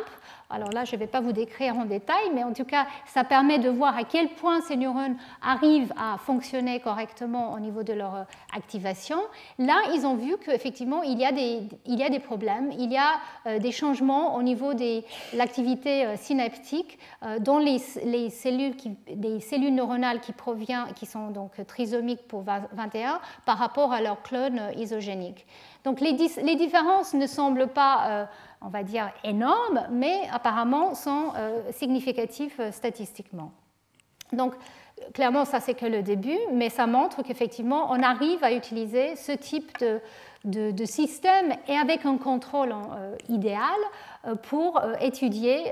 alors là, je ne vais pas vous décrire en détail, mais en tout cas, ça permet de voir à quel point ces neurones arrivent à fonctionner correctement au niveau de leur euh, activation. Là, ils ont vu qu'effectivement, il, y a des, il y a des problèmes, il y a euh, des changements au niveau de l'activité euh, synaptique dans les, les, cellules des cellules neuronales qui, proviennent, qui sont donc trisomiques pour 21 par rapport à leurs clones isogéniques. Donc les différences ne semblent pas on va dire, énormes, mais apparemment sont euh, significatifs euh, statistiquement. Donc, clairement, ça c'est que le début, mais ça montre qu'effectivement, on arrive à utiliser ce type de, système et avec un contrôle euh, idéal pour étudier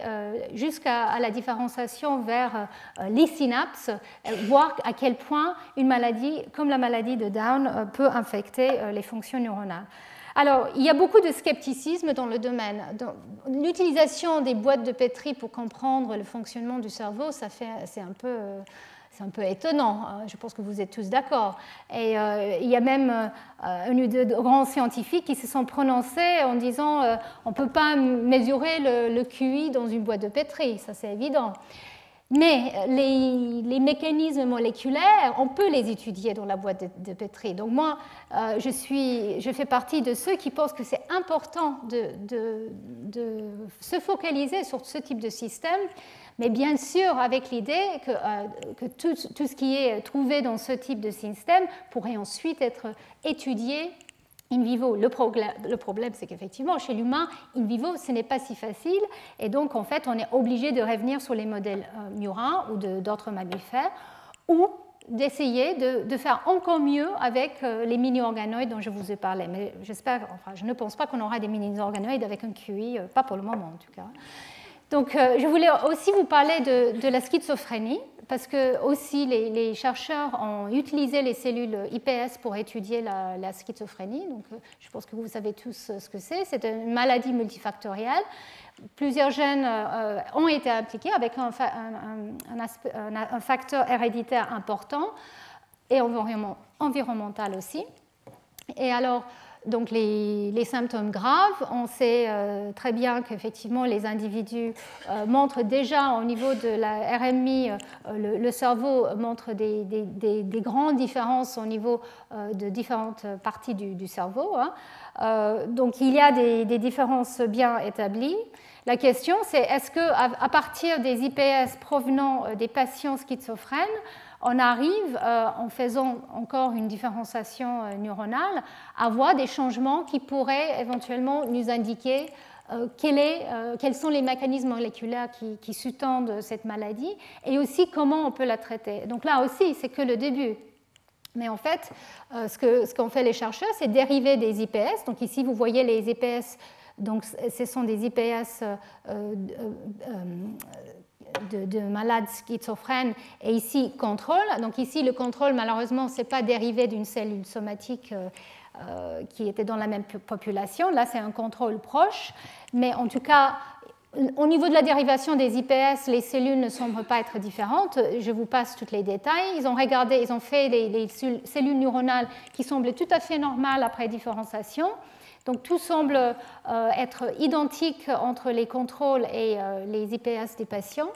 jusqu'à la différenciation vers les synapses, voir à quel point une maladie comme la maladie de Down peut infecter les fonctions neuronales. Alors, il y a beaucoup de scepticisme dans le domaine. L'utilisation des boîtes de pétri pour comprendre le fonctionnement du cerveau, ça fait, c'est un peu c'est un peu étonnant, hein. je pense que vous êtes tous d'accord. Et euh, il y a même euh, un ou deux grands scientifiques qui se sont prononcés en disant euh, on ne peut pas mesurer le, le, QI dans une boîte de pétri, ça c'est évident. Mais euh, les, mécanismes moléculaires, on peut les étudier dans la boîte de, Petri. Donc moi, euh, je, suis, je, fais partie de ceux qui pensent que c'est important de, se focaliser sur ce type de système, mais bien sûr avec l'idée que, euh, tout, ce qui est trouvé dans ce type de système pourrait ensuite être étudié in vivo, le problème, c'est qu'effectivement, chez l'humain, in vivo, ce n'est pas si facile. Et donc, en fait, on est obligé de revenir sur les modèles euh, murins ou d'autres mammifères, ou d'essayer de, faire encore mieux avec euh, les mini-organoïdes dont je vous ai parlé. Mais j'espère, enfin, je ne pense pas qu'on aura des mini-organoïdes avec un QI, euh, pas pour le moment en tout cas. Donc, je voulais aussi vous parler de, de la schizophrénie parce que aussi les, chercheurs ont utilisé les cellules IPS pour étudier la, schizophrénie. Donc, euh, je pense que vous savez tous euh, ce que c'est. C'est une maladie multifactorielle. Plusieurs gènes euh, ont été impliqués avec un, facteur héréditaire important et environnemental aussi. Et alors, donc les, symptômes graves. On sait très bien qu'effectivement les individus montrent déjà au niveau de la RMI, le, cerveau montre des, des, grandes différences au niveau de différentes parties du, cerveau. Hein. donc il y a des, différences bien établies. La question, c'est est-ce qu'à à partir des IPS provenant euh, des patients schizophrènes, on arrive, euh, en faisant encore une différenciation euh, neuronale, à voir des changements qui pourraient éventuellement nous indiquer quels sont les mécanismes moléculaires qui, sous-tendent cette maladie et aussi comment on peut la traiter. Donc là aussi, c'est que le début. Mais en fait, ce qu'ont fait les chercheurs, c'est dériver des IPS. Donc ici, vous voyez les IPS donc, ce sont des IPS euh, euh, euh, de, malades schizophrènes et ici contrôle. Donc ici le contrôle malheureusement c'est pas dérivé d'une cellule somatique qui était dans la même population. Là c'est un contrôle proche, mais en tout cas au niveau de la dérivation des IPS, les cellules ne semblent pas être différentes. Je vous passe tous les détails. Ils ont regardé, ils ont fait les cellules neuronales qui semblent tout à fait normales après différenciation. Donc tout semble euh, être identique entre les contrôles et euh, les IPS des patients.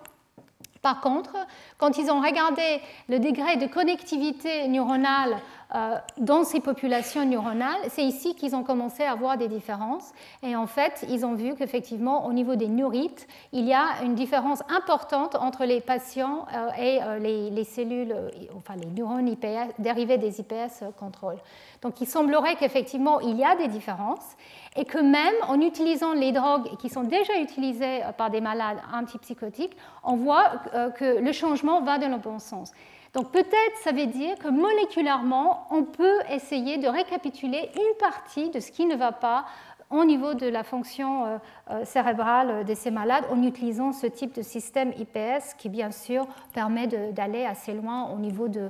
Par contre, quand ils ont regardé le degré de connectivité neuronale euh, dans ces populations neuronales, c'est ici qu'ils ont commencé à voir des différences. Et en fait, ils ont vu qu'effectivement, au niveau des neurites, il y a une différence importante entre les patients euh, et euh, les, cellules, enfin les neurones dérivés des IPS contrôle. Donc il semblerait qu'effectivement, il y a des différences et que même en utilisant les drogues qui sont déjà utilisées par des malades antipsychotiques, on voit que le changement va dans le bon sens. Donc peut-être ça veut dire que moléculairement, on peut essayer de récapituler une partie de ce qui ne va pas au niveau de la fonction euh, euh, cérébrale de ces malades en utilisant ce type de système IPS qui bien sûr permet d'aller assez loin au niveau de, euh,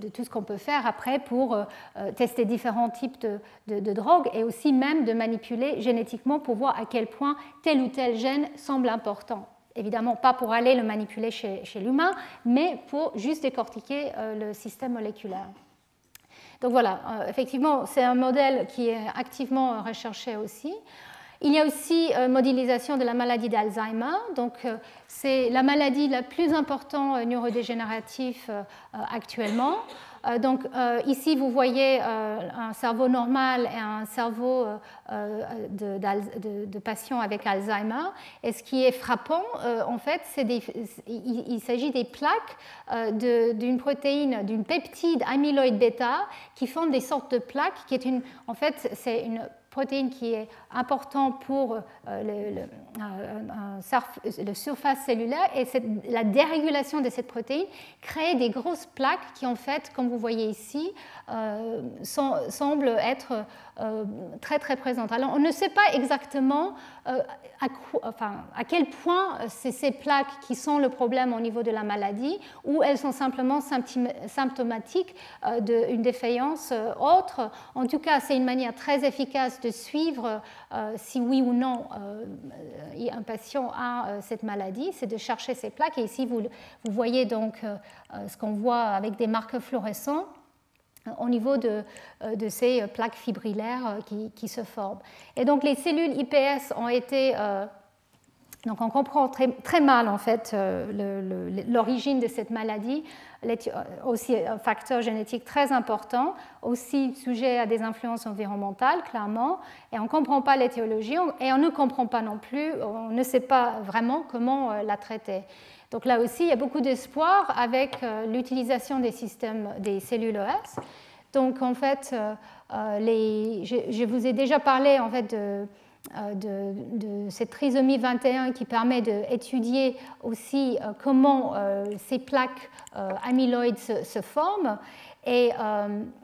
de tout ce qu'on peut faire après pour tester différents types de, drogues et aussi même de manipuler génétiquement pour voir à quel point tel ou tel gène semble important évidemment pas pour aller le manipuler chez, l'humain, mais pour juste décortiquer euh, le système moléculaire. Donc voilà, euh, effectivement, c'est un modèle qui est activement recherché aussi. Il y a aussi euh, modélisation de la maladie d'Alzheimer. Donc, c'est la maladie la plus importante neurodégénérative actuellement. Euh, donc euh, ici, vous voyez euh, un cerveau normal et un cerveau de, patient avec Alzheimer. Et ce qui est frappant, en fait, c'est il, s'agit des plaques d'une protéine, d'une peptide amyloïde bêta qui font des sortes de plaques, qui en fait, c'est une protéine qui est important pour euh, le, le, surface cellulaire et la dérégulation de cette protéine crée des grosses plaques qui en fait, comme vous voyez ici, euh, semblent être euh, très très présentes. Alors on ne sait pas exactement à, à, quel point c'est ces plaques qui sont le problème au niveau de la maladie ou elles sont simplement symptomatiques d'une défaillance autre. En tout cas, c'est une manière très efficace de suivre euh, si oui ou non euh, un patient a euh, cette maladie, c'est de chercher ces plaques. Et ici, vous, voyez donc ce qu'on voit avec des marqueurs fluorescents au niveau de, ces plaques fibrillaires qui, se forment. Et donc les cellules IPS ont été donc on comprend très, mal en fait euh, l'origine de cette maladie, euh, aussi un facteur génétique très important, aussi sujet à des influences environnementales clairement, et on ne comprend pas l'éthiologie et on ne comprend pas non plus, on ne sait pas vraiment comment euh, la traiter. Donc là aussi, il y a beaucoup d'espoir avec l'utilisation des systèmes des cellules OS. Donc en fait, je, je, vous ai déjà parlé en fait de euh, de, cette trisomie 21 qui permet d'étudier aussi euh, comment euh, ces plaques amyloïdes se, forment. Et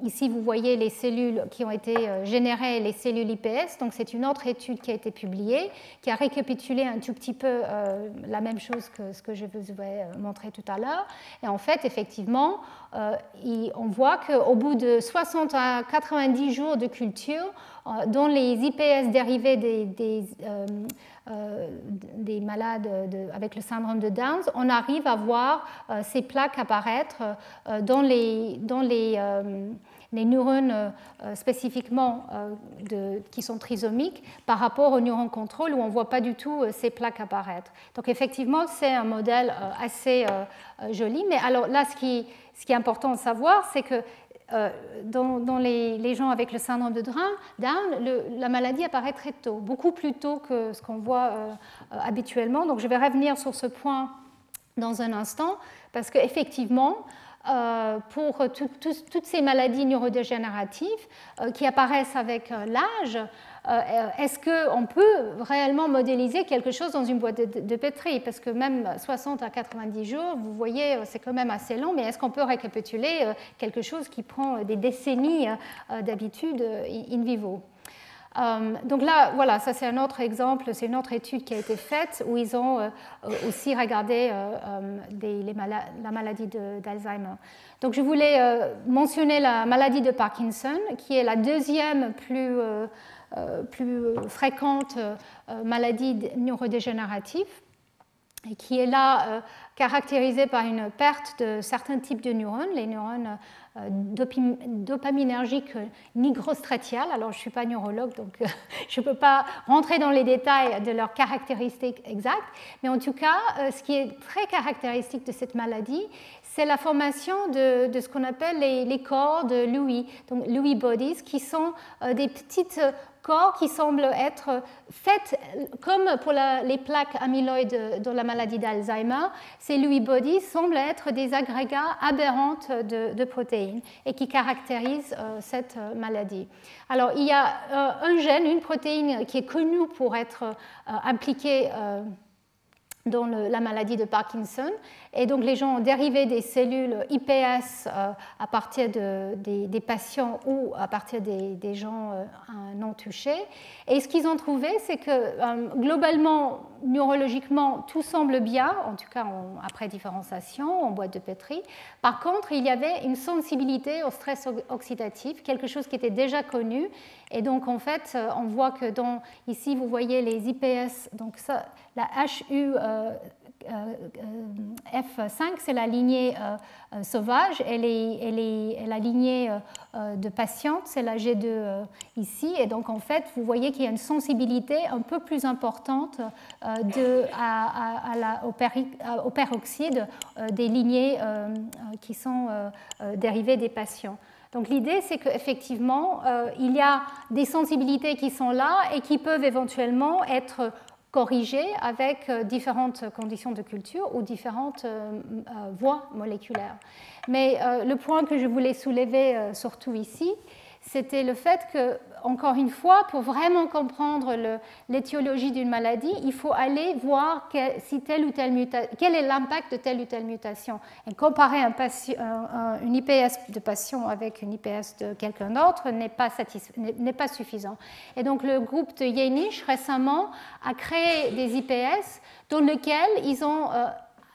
ici, vous voyez les cellules qui ont été générées, les cellules IPS. Donc, c'est une autre étude qui a été publiée, qui a récapitulé un tout petit peu la même chose que ce que je vous ai montré tout à l'heure. Et en fait, effectivement, on voit qu'au bout de 60 à 90 jours de culture, euh, dont les IPS dérivés des, des, euh, euh, des malades avec le syndrome de Downs, on arrive à voir ces plaques apparaître dans les, dans les neurones spécifiquement qui sont trisomiques par rapport aux neurones contrôle où on ne voit pas du tout ces plaques apparaître. Donc effectivement, c'est un modèle assez joli. Mais alors là, ce qui, ce qui est important de savoir, c'est que euh, dans, les, gens avec le syndrome de Down, la maladie apparaît très tôt, beaucoup plus tôt que ce qu'on voit euh, euh, habituellement. Donc je vais revenir sur ce point dans un instant, parce qu'effectivement, pour toutes ces maladies neurodégénératives qui apparaissent avec l'âge, euh, est-ce qu'on peut réellement modéliser quelque chose dans une boîte de, pétri? Parce que même 60 à 90 jours, vous voyez, euh, c'est quand même assez long, mais est-ce qu'on peut récapituler euh, quelque chose qui prend des décennies d'habitude in vivo? Donc là, voilà, ça c'est un autre exemple, c'est une autre étude qui a été faite où ils ont aussi regardé la maladie d'Alzheimer. Donc je voulais mentionner la maladie de Parkinson, qui est la deuxième plus euh, plus fréquente euh, maladie neurodégénérative et qui est là euh, caractérisée par une perte de certains types de neurones, les neurones dopaminergiques nigrostratiales. Alors, je ne suis pas neurologue, donc je ne peux pas rentrer dans les détails de leurs caractéristiques exactes, mais en tout cas, ce qui est très caractéristique de cette maladie, c'est la formation de, ce qu'on appelle les, corps de Lewy, donc Lewy bodies, qui sont des petites corps qui semblent être faits comme pour les plaques amyloïdes dans la maladie d'Alzheimer. Ces Lewy bodies semblent être des agrégats aberrants de, protéines et qui caractérisent euh, cette euh, maladie. Alors, il y a euh, un gène, une protéine qui est connue pour être impliquée dans la maladie de Parkinson. Et donc les gens ont dérivé des cellules IPS euh, à partir de, des, patients ou à partir des, gens euh, non touchés. Et ce qu'ils ont trouvé, c'est que euh, globalement, neurologiquement, tout semble bien, en tout cas après différenciation, en boîte de Petri. Par contre, il y avait une sensibilité au stress oxydatif, quelque chose qui était déjà connu. Et donc en fait, on voit que dans, ici, vous voyez les IPS, donc ça, la HU F5, c'est la lignée euh, sauvage, et, la lignée de patiente, c'est la G2 ici. Et donc, en fait, vous voyez qu'il y a une sensibilité un peu plus importante au, peroxyde des lignées qui sont dérivées des patients. Donc l'idée, c'est qu'effectivement, il y a des sensibilités qui sont là et qui peuvent éventuellement être corrigé avec euh, différentes conditions de culture ou différentes euh, euh, voies moléculaires. Mais le point que je voulais soulever surtout ici, c'était le fait que, encore une fois, pour vraiment comprendre l'étiologie d'une maladie, il faut aller voir si telle ou telle quel est l'impact de telle ou telle mutation. Et comparer un une IPS de patient avec une IPS de quelqu'un d'autre n'est pas, pas, suffisant. Et donc le groupe de Yenish récemment a créé des IPS dans lesquels ils ont euh,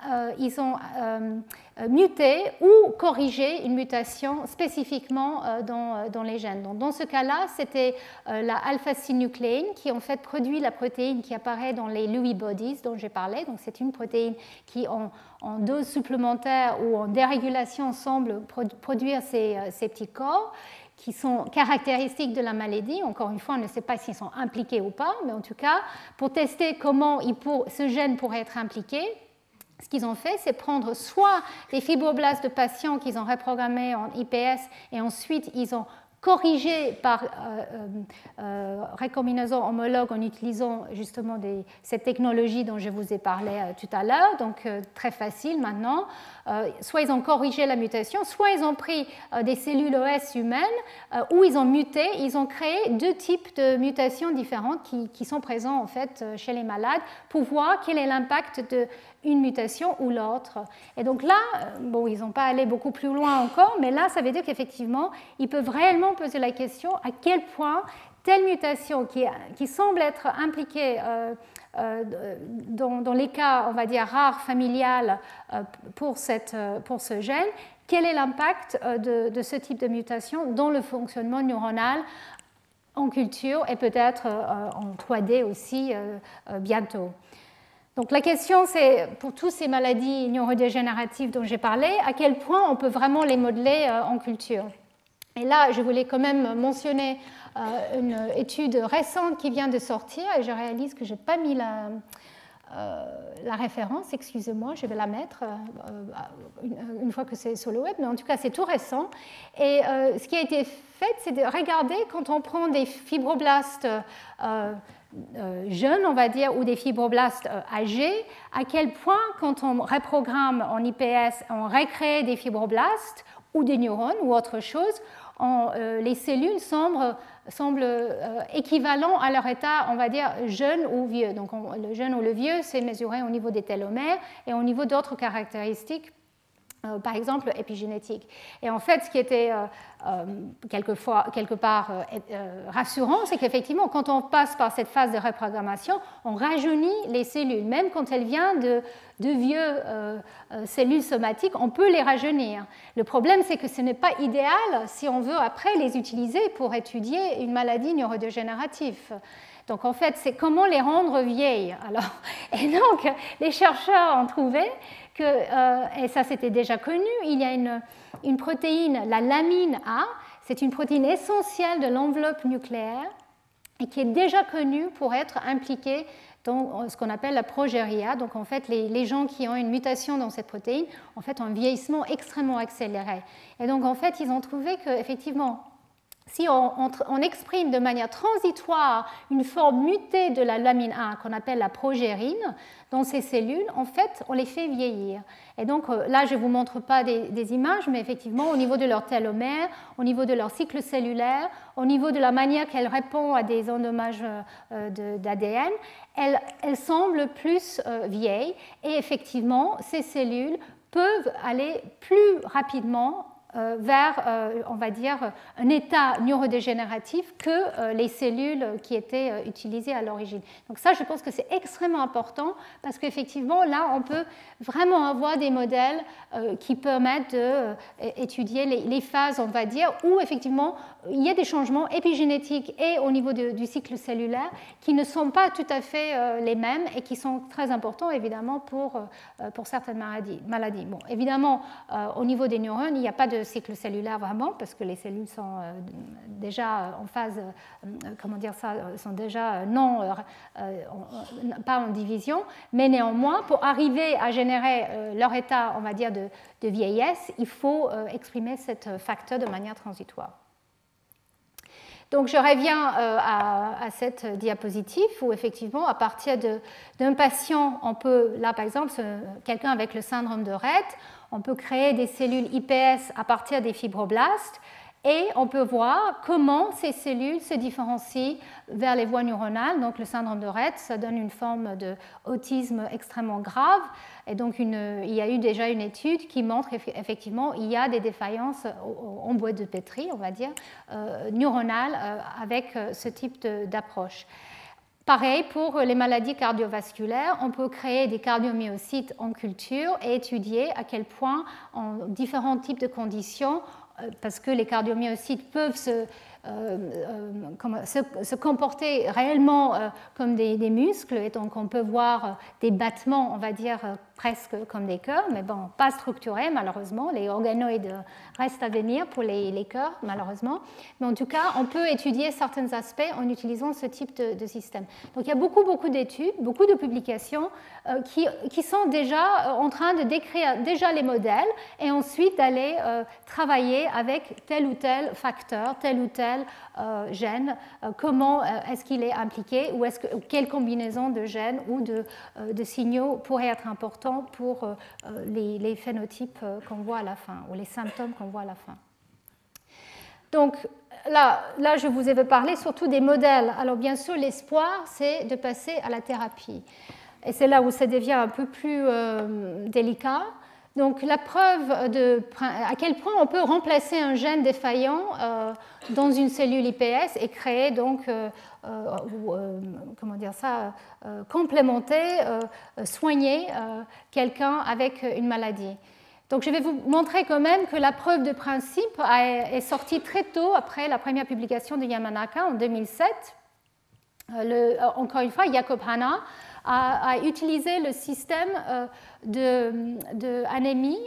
euh, ils ont euh, euh, muté ou corrigé une mutation spécifiquement dans, dans, les gènes. Donc, dans ce cas-là, c'était la alpha-synucléine qui en fait produit la protéine qui apparaît dans les Lewy bodies dont j'ai parlé. Donc c'est une protéine qui en, en, dose supplémentaire ou en dérégulation semble produire ces, ces petits corps qui sont caractéristiques de la maladie. Encore une fois, on ne sait pas s'ils sont impliqués ou pas, mais en tout cas, pour tester comment ce gène pourrait être impliqué, ce qu'ils ont fait, c'est prendre soit des fibroblastes de patients qu'ils ont reprogrammés en IPS et ensuite ils ont corrigé par euh, euh, euh récombinaison homologue en utilisant justement cette technologie dont je vous ai parlé euh, tout à l'heure, donc très facile maintenant. soit ils ont corrigé la mutation, soit ils ont pris des cellules OS humaines où ils ont muté, ils ont créé deux types de mutations différentes qui, qui sont présents en fait chez les malades pour voir quel est l'impact de une mutation ou l'autre. Et donc là, euh, bon, ils n'ont pas allé beaucoup plus loin encore, mais là, ça veut dire qu'effectivement, ils peuvent réellement poser la question à quel point telle mutation qui, semble être impliquée euh, euh, dans, les cas, on va dire, rares, familiales pour ce gène, quel est l'impact de, de, ce type de mutation dans le fonctionnement neuronal en culture et peut-être en 3D aussi bientôt. Donc la question, c'est pour toutes ces maladies neurodégénératives dont j'ai parlé, à quel point on peut vraiment les modeler euh, en culture? Et là, je voulais quand même mentionner une étude récente qui vient de sortir et je réalise que je n'ai pas mis la, la référence, excusez-moi, je vais la mettre une, fois que c'est sur le web, mais en tout cas c'est tout récent. Et ce qui a été fait, c'est de regarder quand on prend des fibroblastes euh, jeunes, on va dire, ou des fibroblastes euh, âgés, à quel point, quand on reprogramme en IPS, on recrée des fibroblastes ou des neurones ou autre chose, euh, les cellules semblent, équivalents à leur état, on va dire, jeune ou vieux. Donc le jeune ou le vieux, c'est mesuré au niveau des télomères et au niveau d'autres caractéristiques euh, par exemple épigénétique. Et en fait, ce qui était euh, euh, quelquefois, quelque part rassurant, c'est qu'effectivement, quand on passe par cette phase de reprogrammation, on rajeunit les cellules. Même quand elles viennent de, de vieux cellules somatiques, on peut les rajeunir. Le problème, c'est que ce n'est pas idéal si on veut après les utiliser pour étudier une maladie neurodégénérative. Donc en fait, c'est comment les rendre vieilles. Alors, et donc, les chercheurs ont trouvé euh, et ça c'était déjà connu, il y a une, protéine, la lamine A, c'est une protéine essentielle de l'enveloppe nucléaire et qui est déjà connue pour être impliquée dans ce qu'on appelle la progéria. Donc en fait, les, les, gens qui ont une mutation dans cette protéine, en fait, ont un vieillissement extrêmement accéléré. Et donc en fait, ils ont trouvé qu'effectivement, si on, exprime de manière transitoire une forme mutée de la lamine A qu'on appelle la progérine dans ces cellules, en fait, on les fait vieillir. Et donc euh, là, je ne vous montre pas des, images, mais effectivement, au niveau de leur télomère, au niveau de leur cycle cellulaire, au niveau de la manière qu'elles répondent à des endommages euh, d'ADN, elles, elles, semblent plus euh, vieilles. Et effectivement, ces cellules peuvent aller plus rapidement euh, vers, euh, on va dire, un état neurodégénératif que euh, les cellules qui étaient utilisées à l'origine. Donc ça, je pense que c'est extrêmement important parce qu'effectivement, là, on peut vraiment avoir des modèles qui permettent d'étudier les phases, on va dire, où effectivement, il y a des changements épigénétiques et au niveau du cycle cellulaire qui ne sont pas tout à fait les mêmes et qui sont très importants, évidemment, pour, pour certaines maladies. Bon, évidemment, au niveau des neurones, il n'y a pas de cycle cellulaire vraiment, parce que les cellules sont euh, déjà en phase, euh, comment dire ça, sont déjà non, euh, pas en division, mais néanmoins, pour arriver à générer leur état, on va dire, de, vieillesse, il faut exprimer cet facteur de manière transitoire. Donc je reviens à, à, cette diapositive où effectivement, à partir d'un patient, on peut, là par exemple, quelqu'un avec le syndrome de Rett, on peut créer des cellules IPS à partir des fibroblastes et on peut voir comment ces cellules se différencient vers les voies neuronales. Donc le syndrome de Rett, ça donne une forme d'autisme extrêmement grave. Et donc il y a eu déjà une étude qui montre effectivement il y a des défaillances en bois de pétri, on va dire, euh, neuronales euh, avec euh, ce type d'approche. Pareil pour les maladies cardiovasculaires, on peut créer des cardiomyocytes en culture et étudier à quel point, en différents types de conditions, parce que les cardiomyocytes peuvent se, euh, euh, se, comporter réellement comme des, muscles, et donc on peut voir des battements, on va dire, presque comme des cœurs, mais bon, pas structurés malheureusement. Les organoïdes restent à venir pour les, cœurs, malheureusement. Mais en tout cas, on peut étudier certains aspects en utilisant ce type de, système. Donc il y a beaucoup, beaucoup d'études, beaucoup de publications euh, qui, sont déjà euh, en train de décrire déjà les modèles et ensuite d'aller euh, travailler avec tel ou tel facteur, tel ou tel gène, comment est-ce qu'il est impliqué ou est-ce que, quelle combinaison de gènes ou de, de signaux pourrait être pour euh, euh, les, phénotypes euh, qu'on voit à la fin, ou les symptômes qu'on voit à la fin. Donc là, là, je vous ai parlé surtout des modèles. Alors bien sûr, l'espoir, c'est de passer à la thérapie. Et c'est là où ça devient un peu plus délicat. Donc la preuve de à quel point on peut remplacer un gène défaillant dans une cellule IPS et créer donc euh, euh, comment dire ça, euh, complémenter, soigner quelqu'un avec une maladie. Donc je vais vous montrer quand même que la preuve de principe est sortie très tôt après la première publication de Yamanaka en 2007. Le, encore une fois, Jacob Hanna a, utilisé le système de, de anémie.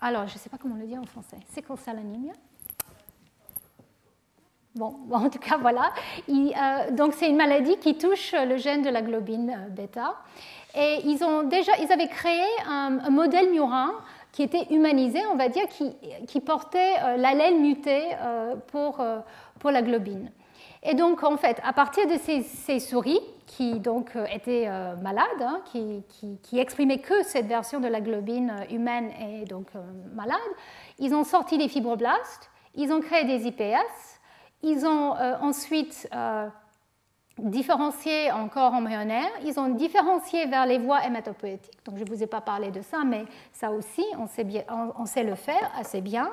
alors, je ne sais pas comment le dire en français. C'est anémie Bon, en tout cas, voilà. donc, c'est une maladie qui touche le gène de la globine bêta. Et ils, ont déjà, ils avaient créé un, modèle murin qui était humanisé, on va dire, qui, qui portait l'allèle muté pour, pour la globine. Et donc, en fait, à partir de ces, souris qui donc euh, étaient euh, malades, hein, qui, qui, exprimaient que cette version de la globine euh, humaine et donc malade, ils ont sorti des fibroblastes, ils ont créé des IPS, ils ont ensuite différencié encore embryonnaire, ils ont différencié vers les voies hématopoétiques. Donc je ne vous ai pas parlé de ça, mais ça aussi, on sait, bien, on sait le faire assez bien.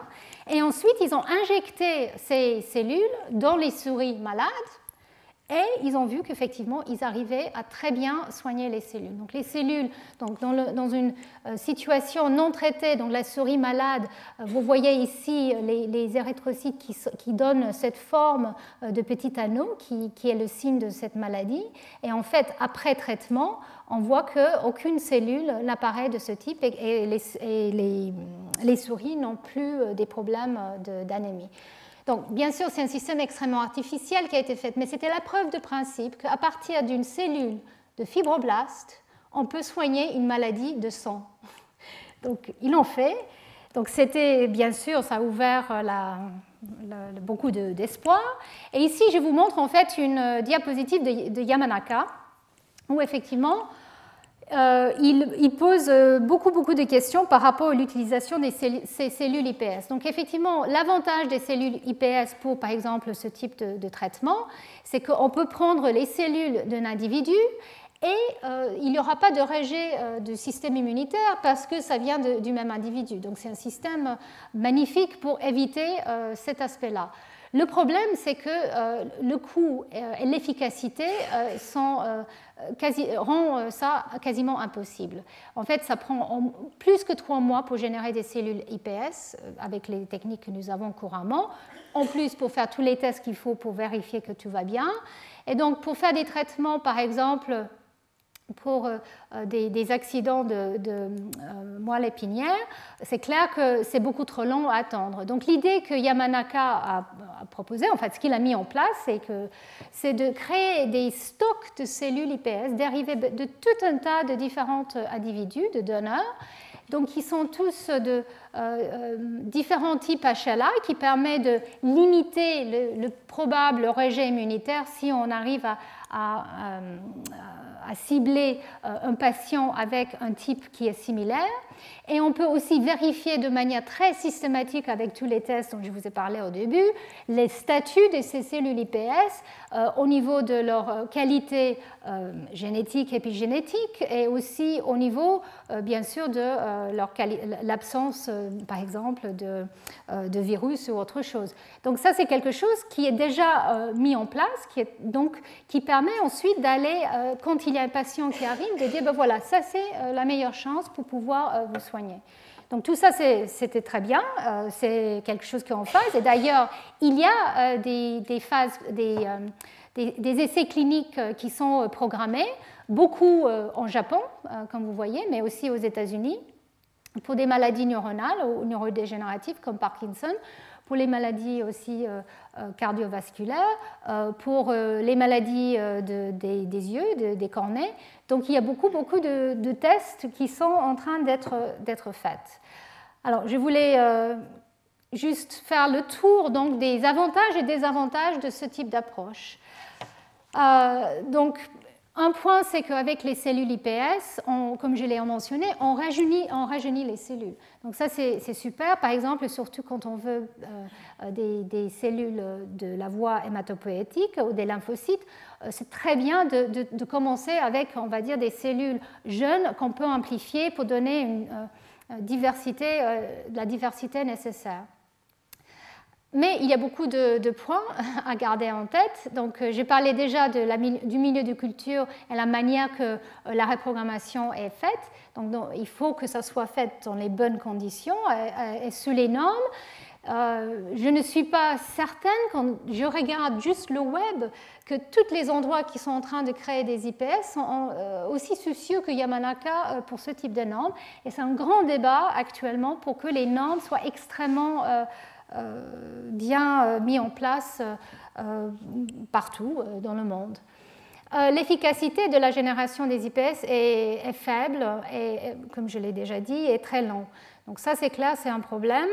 Et ensuite, ils ont injecté ces cellules dans les souris malades et ils ont vu qu'effectivement, ils arrivaient à très bien soigner les cellules. Donc les cellules, donc dans, une euh, situation non traitée, donc la souris malade, euh, vous voyez ici les, érythrocytes qui, donnent cette forme euh, de petit anneau qui, est le signe de cette maladie. Et en fait, après traitement, on voit qu'aucune cellule n'apparaît de ce type et, les, souris n'ont plus des problèmes d'anémie. Donc, bien sûr, c'est un système extrêmement artificiel qui a été fait, mais c'était la preuve de principe qu'à partir d'une cellule de fibroblaste, on peut soigner une maladie de sang. Donc, ils l'ont fait. Donc, c'était, bien sûr, ça a ouvert beaucoup d'espoir. Et ici, je vous montre en fait une diapositive de Yamanaka, où effectivement, euh, il, pose euh, beaucoup, beaucoup de questions par rapport à l'utilisation de ces cellules IPS. Donc effectivement, l'avantage des cellules IPS pour, par exemple, ce type de, traitement, c'est qu'on peut prendre les cellules d'un individu et euh, il n'y aura pas de rejet du système immunitaire parce que ça vient du même individu. Donc c'est un système magnifique pour éviter cet aspect-là. Le problème, c'est que le coût et l'efficacité sont rend euh, ça quasiment impossible. En fait, ça prend plus que trois mois pour générer des cellules IPS euh, avec les techniques que nous avons couramment, en plus pour faire tous les tests qu'il faut pour vérifier que tout va bien. Et donc, pour faire des traitements, par exemple, pour euh, euh, des, accidents de, euh, moelle épinière, c'est clair que c'est beaucoup trop long à attendre. Donc l'idée que Yamanaka a, proposée, en fait ce qu'il a mis en place, c'est, que, c'est de créer des stocks de cellules IPS dérivés de tout un tas de différents individus, de donneurs, donc qui sont tous de différents types HLA, qui permet de limiter le, probable rejet immunitaire si on arrive à cibler euh, un patient avec un type qui est similaire. Et on peut aussi vérifier de manière très systématique avec tous les tests dont je vous ai parlé au début les statuts de ces cellules IPS euh, au niveau de leur qualité euh, génétique, épigénétique et aussi au niveau, bien sûr, de l'absence, par exemple, de, virus ou autre chose. Donc ça, c'est quelque chose qui est déjà mis en place, qui, est, donc, qui permet ensuite d'aller, quand il y a un patient qui arrive, de dire, ben voilà, ça c'est la meilleure chance pour pouvoir vous soigner. Donc tout ça, c'était très bien, euh, c'est quelque chose qui est en phase. Et d'ailleurs, il y a euh, des, phases, des, euh, des, essais cliniques qui sont programmés, beaucoup en Japon, comme vous voyez, mais aussi aux États-Unis, pour des maladies neuronales ou neurodégénératives comme Parkinson, pour les maladies aussi cardiovasculaires, pour les maladies des, yeux, des cornets. Donc il y a beaucoup, beaucoup de, tests qui sont en train d'être faits. Alors je voulais euh, juste faire le tour donc, des avantages et désavantages de ce type d'approche. Euh, donc un point, c'est qu'avec les cellules IPS, comme je l'ai mentionné, on rajeunit, les cellules. Donc ça, c'est super. Par exemple, surtout quand on veut euh, des, cellules de la voie hématopoïétique ou des lymphocytes, euh, c'est très bien de, commencer avec, on va dire, des cellules jeunes qu'on peut amplifier pour donner euh, la diversité nécessaire. Mais il y a beaucoup de, points à garder en tête. Donc, j'ai parlé déjà du milieu de culture et la manière que la reprogrammation est faite. Donc, il faut que ça soit fait dans les bonnes conditions et sous les normes. Euh, je ne suis pas certaine, quand je regarde juste le web, que tous les endroits qui sont en train de créer des IPS sont euh, aussi soucieux que Yamanaka euh, pour ce type de normes. Et c'est un grand débat actuellement pour que les normes soient extrêmement bien mis en place partout dans le monde. L'efficacité de la génération des IPS est, faible et, comme je l'ai déjà dit, est très lent. Donc ça, c'est clair, c'est un problème.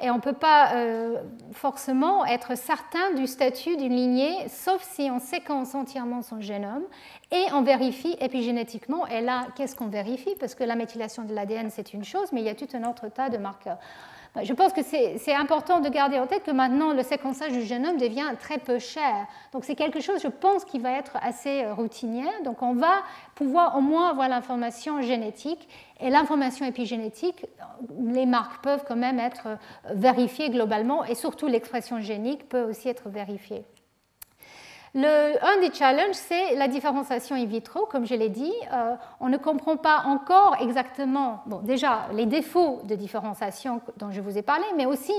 Et on ne peut pas euh, forcément être certain du statut d'une lignée, sauf si on séquence entièrement son génome et on vérifie épigénétiquement. Et là, qu'est-ce qu'on vérifie? Parce que la méthylation de l'ADN, c'est une chose, mais il y a tout un autre tas de marqueurs. Je pense que c'est important de garder en tête que maintenant le séquençage du génome devient très peu cher. Donc c'est quelque chose, je pense, qui va être assez euh, routinier. Donc on va pouvoir au moins avoir l'information génétique et l'information épigénétique. Les marques peuvent quand même être euh, vérifiées globalement et surtout l'expression génique peut aussi être vérifiée un des challenges, c'est la différenciation in vitro, comme je l'ai dit. Euh, on ne comprend pas encore exactement, bon, déjà les défauts de différenciation dont je vous ai parlé, mais aussi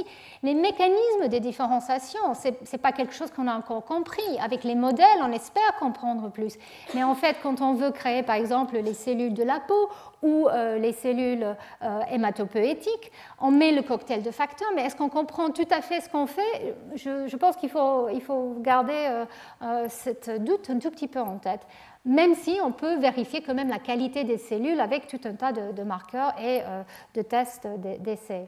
les mécanismes de différenciation. Ce n'est pas quelque chose qu'on a encore compris. Avec les modèles, on espère comprendre plus. Mais en fait, quand on veut créer, par exemple, les cellules de la peau ou euh, les cellules euh, hématopoétiques, on met le cocktail de facteurs, mais est-ce qu'on comprend tout à fait ce qu'on fait? Je, pense qu'il faut, il faut garder euh, cette doute un tout petit peu en tête, même si on peut vérifier quand même la qualité des cellules avec tout un tas de, marqueurs et de tests d'essais.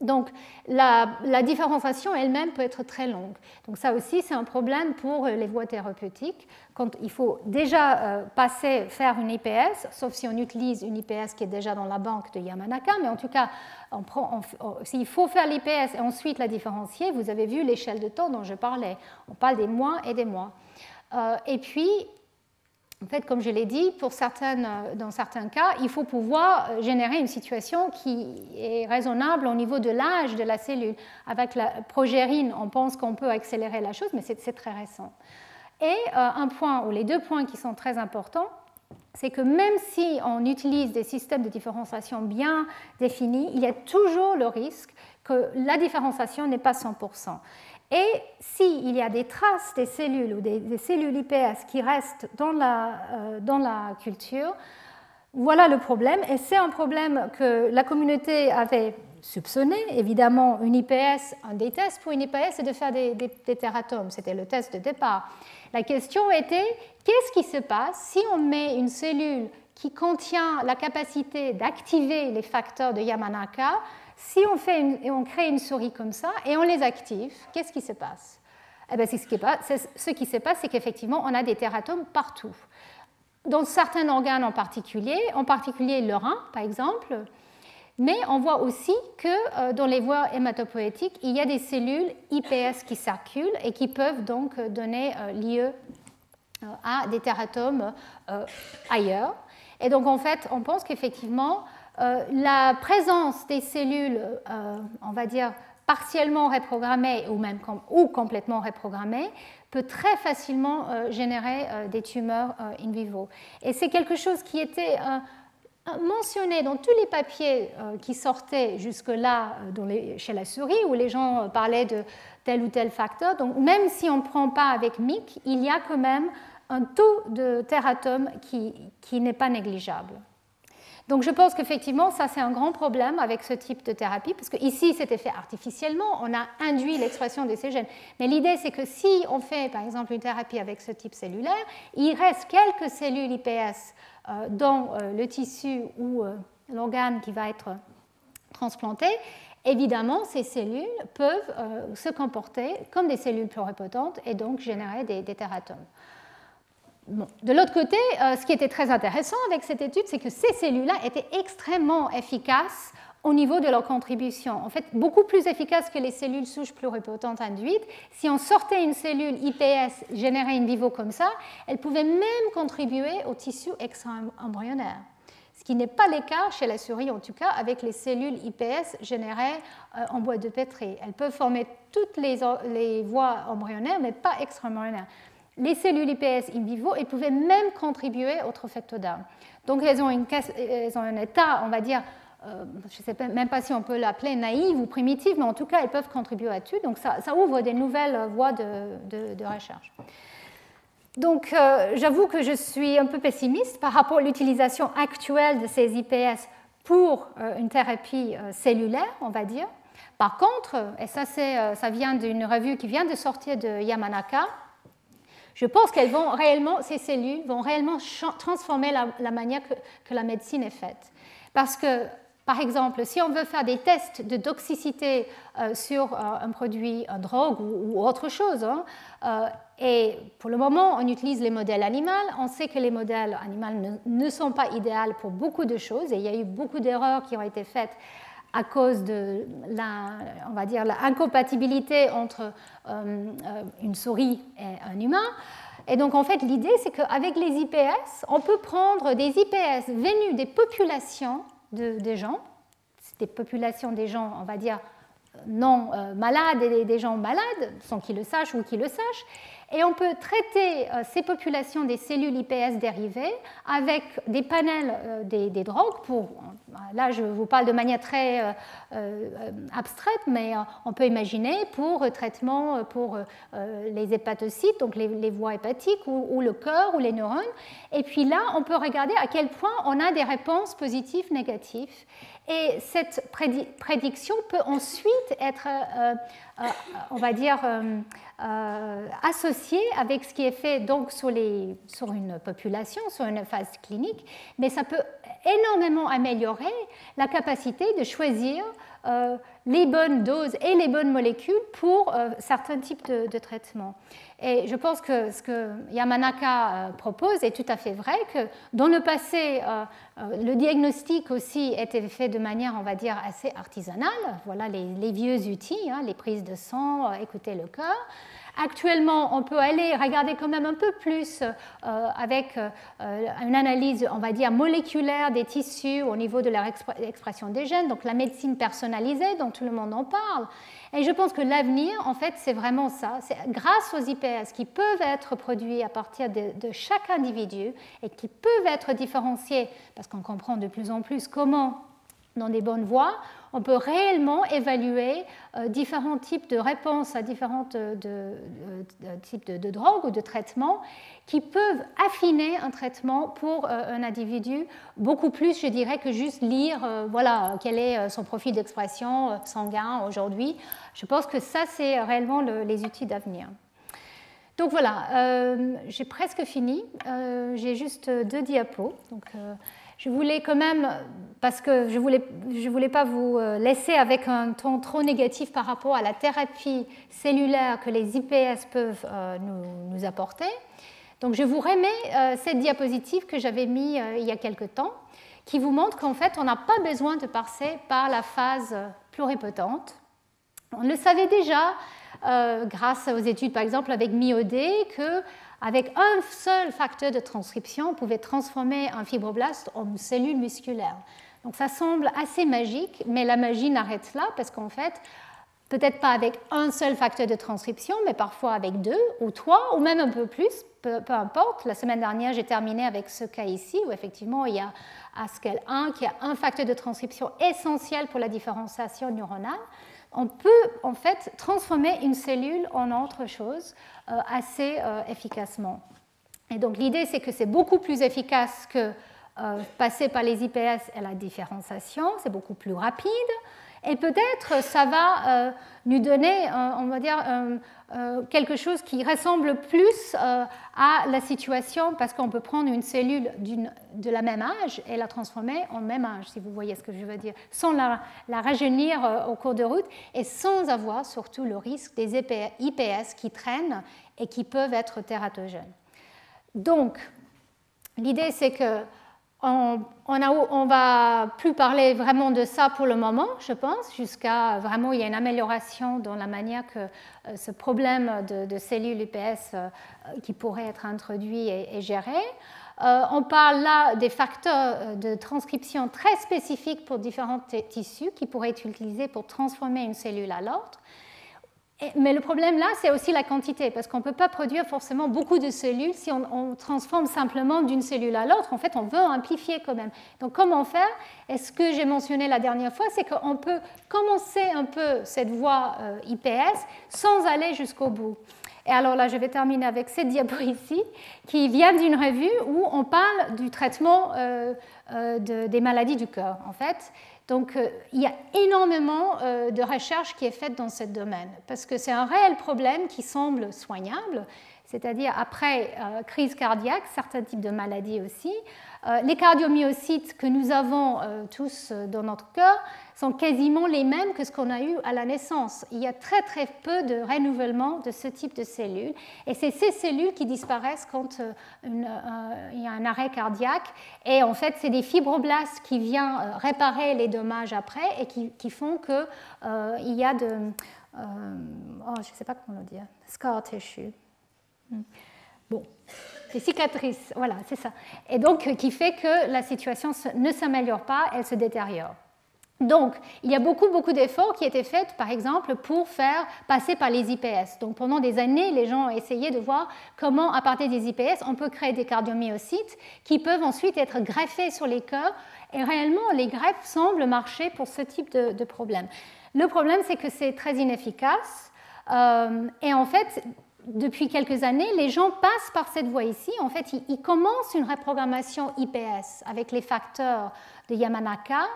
Donc la, différenciation elle-même peut être très longue. Donc ça aussi, c'est un problème pour les voies thérapeutiques. Quand il faut déjà euh, passer, faire une IPS, sauf si on utilise une IPS qui est déjà dans la banque de Yamanaka, mais en tout cas, s'il faut faire l'IPS et ensuite la différencier, vous avez vu l'échelle de temps dont je parlais. On parle des mois et des mois. Euh, et puis, en fait, comme je l'ai dit, pour euh, dans certains cas, il faut pouvoir euh, générer une situation qui est raisonnable au niveau de l'âge de la cellule. Avec la progérine, on pense qu'on peut accélérer la chose, mais c'est très récent. Et euh, un point, ou les deux points qui sont très importants, c'est que même si on utilise des systèmes de différenciation bien définis, il y a toujours le risque que la différenciation n'est pas 100%. Et s'il y a des traces des cellules ou des, cellules IPS qui restent dans la, euh, dans la culture, voilà le problème. Et c'est un problème que la communauté avait soupçonné. Évidemment, une IPS, un des tests pour une IPS, c'est de faire des, des, des teratomes. C'était le test de départ. La question était, qu'est-ce qui se passe si on met une cellule qui contient la capacité d'activer les facteurs de Yamanaka si on, fait on crée une souris comme ça et on les active, qu'est-ce qui se passe? Eh bien, ce, qui ce qui se passe, c'est qu'effectivement, on a des tératomes partout. Dans certains organes en particulier, en particulier le rein, par exemple, mais on voit aussi que euh, dans les voies hématopoïétiques, il y a des cellules IPS qui circulent et qui peuvent donc donner euh, lieu euh, à des tératomes ailleurs. Et donc, en fait, on pense qu'effectivement, euh, la présence des cellules, euh, on va dire, partiellement reprogrammées ou même ou complètement reprogrammées peut très facilement euh, générer des tumeurs in vivo. Et c'est quelque chose qui était mentionné dans tous les papiers qui sortaient jusque-là chez la souris, où les gens parlaient de tel ou tel facteur. Donc même si on ne prend pas avec MIC, il y a quand même un taux de tératome qui n'est pas négligeable. Donc je pense qu'effectivement, ça c'est un grand problème avec ce type de thérapie, parce qu'ici c'était fait artificiellement, on a induit l'expression de ces gènes. Mais l'idée c'est que si on fait par exemple une thérapie avec ce type cellulaire, il reste quelques cellules IPS euh, dans euh, le tissu ou euh, l'organe qui va être transplanté. Évidemment, ces cellules peuvent se comporter comme des cellules pluripotentes et donc générer des, des De l'autre côté, euh, ce qui était très intéressant avec cette étude, c'est que ces cellules-là étaient extrêmement efficaces au niveau de leur contribution. En fait, beaucoup plus efficaces que les cellules souches pluripotentes induites. Si on sortait une cellule IPS générée in vivo comme ça, elle pouvait même contribuer au tissu extra-embryonnaire. Ce qui n'est pas le cas chez la souris, en tout cas, avec les cellules IPS générées euh, en boîte de Petri. Elles peuvent former toutes les, les voies embryonnaires, mais pas extra-embryonnaires les cellules IPS in vivo et pouvaient même contribuer au trophectoderme. Donc elles ont, un état, on va dire, euh, je ne sais même pas si on peut l'appeler naïve ou primitive, mais en tout cas elles peuvent contribuer à tout. Donc ça, ouvre des nouvelles voies de, recherche. Donc euh, j'avoue que je suis un peu pessimiste par rapport à l'utilisation actuelle de ces IPS pour euh, une thérapie cellulaire, on va dire. Par contre, et ça, ça vient d'une revue qui vient de sortir de Yamanaka, je pense qu'elles vont réellement, ces cellules vont réellement transformer la, manière que, la médecine est faite. Parce que, par exemple, si on veut faire des tests de toxicité euh, sur euh, un produit, un drogue ou, autre chose, hein, euh, et pour le moment, on utilise les modèles animaux. On sait que les modèles animaux ne, sont pas idéaux pour beaucoup de choses, et il y a eu beaucoup d'erreurs qui ont été faites à cause de la, on va dire, l'incompatibilité entre euh, une souris et un humain. Et donc, en fait, l'idée, c'est qu'avec les IPS, on peut prendre des IPS venus des populations de, des gens, des populations des gens, on va dire, non euh, malades et des gens malades, sans qu'ils le sachent ou qu'ils le sachent, et on peut traiter euh, ces populations des cellules IPS dérivées avec des panels euh, des, drogues pour, là je vous parle de manière très euh, abstraite, mais on peut imaginer pour traitement pour les hépatocytes, donc les, voies hépatiques ou, le cœur ou les neurones. Et puis là, on peut regarder à quel point on a des réponses positives, négatives. Et cette prédiction peut ensuite être, on va dire, euh, associé avec ce qui est fait donc sur, les, sur une population, sur une phase clinique, mais ça peut énormément améliorer la capacité de choisir euh, les bonnes doses et les bonnes molécules pour euh, certains types de, traitements. Et je pense que ce que Yamanaka propose est tout à fait vrai, que dans le passé, le diagnostic aussi était fait de manière, on va dire, assez artisanale. Voilà les, vieux outils, hein, les prises de sang, écouter le cœur. Actuellement, on peut aller regarder quand même un peu plus euh, avec euh, une analyse, on va dire, moléculaire des tissus au niveau de leur expression des gènes, donc la médecine personnalisée dont tout le monde en parle. Et je pense que l'avenir, en fait, c'est vraiment ça. C'est grâce aux IPS qui peuvent être produits à partir de, de chaque individu et qui peuvent être différenciés, parce qu'on comprend de plus en plus comment dans des bonnes voies, on peut réellement évaluer euh, différents types de réponses à différents euh, types de, drogues ou de traitements qui peuvent affiner un traitement pour euh, un individu beaucoup plus, je dirais, que juste lire voilà, quel est son profil d'expression sanguin aujourd'hui. Je pense que ça, c'est réellement les outils d'avenir. Donc voilà, j'ai presque fini. j'ai juste deux diapos. Donc, je voulais quand même, parce que je ne voulais, je voulais pas vous euh, laisser avec un ton trop négatif par rapport à la thérapie cellulaire que les IPS peuvent euh, nous, apporter. Donc je vous remets euh, cette diapositive que j'avais mise il y a quelque temps, qui vous montre qu'en fait, on n'a pas besoin de passer par la phase pluripotente. On le savait déjà grâce aux études, par exemple, avec MIOD, que avec un seul facteur de transcription, on pouvait transformer un fibroblast en cellule musculaire. Donc ça semble assez magique, mais la magie n'arrête là parce qu'en fait, peut-être pas avec un seul facteur de transcription, mais parfois avec deux ou trois, ou même un peu plus, peu, importe. La semaine dernière, j'ai terminé avec ce cas ici, où effectivement, il y a ASCL1 qui a un facteur de transcription essentiel pour la différenciation neuronale on peut en fait transformer une cellule en autre chose euh, assez euh, efficacement. Et donc l'idée c'est que c'est beaucoup plus efficace que euh, passer par les IPS et la différenciation, c'est beaucoup plus rapide, et peut-être ça va nous donner, on va dire, euh, quelque chose qui ressemble plus euh, à la situation parce qu'on peut prendre une cellule de la même âge et la transformer en même âge, si vous voyez ce que je veux dire, sans la, rajeunir euh, au cours de route et sans avoir surtout le risque des IPS qui traînent et qui peuvent être tératogènes. Donc, l'idée c'est que on, va plus parler vraiment de ça pour le moment, je pense, jusqu'à vraiment il y a une amélioration dans la manière que euh, ce problème de, cellules UPS euh, qui pourrait être introduit et, géré. Euh, on parle là des facteurs de transcription très spécifiques pour différents tissus qui pourraient être utilisés pour transformer une cellule à l'autre. Mais le problème là, c'est aussi la quantité, parce qu'on ne peut pas produire forcément beaucoup de cellules si on, transforme simplement d'une cellule à l'autre. En fait, on veut amplifier quand même. Donc comment faire? Et ce que j'ai mentionné la dernière fois, c'est qu'on peut commencer un peu cette voie euh, IPS sans aller jusqu'au bout. Et alors là, je vais terminer avec cette diapo ici, qui vient d'une revue où on parle du traitement euh, euh, des maladies du cœur, en fait. Donc il y a énormément de recherche qui est faite dans ce domaine, parce que c'est un réel problème qui semble soignable, c'est-à-dire après crise cardiaque, certains types de maladies aussi, euh, les cardiomyocytes que nous avons euh, tous euh, dans notre cœur quasiment les mêmes que ce qu'on a eu à la naissance. Il y a très très peu de renouvellement de ce type de cellules et c'est ces cellules qui disparaissent quand il y a un arrêt cardiaque et en fait c'est des fibroblastes qui viennent réparer les dommages après et qui, font qu'il y a de... oh, je ne sais pas comment le dire, scar tissue. Hmm. Bon, des cicatrices, voilà, c'est ça. Et donc, euh, qui fait que la situation ne s'améliore pas, elle se détériore. Donc, il y a beaucoup, beaucoup d'efforts qui étaient faits, par exemple, pour faire passer par les IPS. Donc, pendant des années, les gens ont essayé de voir comment, à partir des IPS, on peut créer des cardiomyocytes qui peuvent ensuite être greffés sur les cœurs. Et réellement, les greffes semblent marcher pour ce type de, problème. Le problème, c'est que c'est très inefficace. Euh, et en fait, depuis quelques années, les gens passent par cette voie ici. En fait, ils, commencent une reprogrammation IPS avec les facteurs de Yamanaka,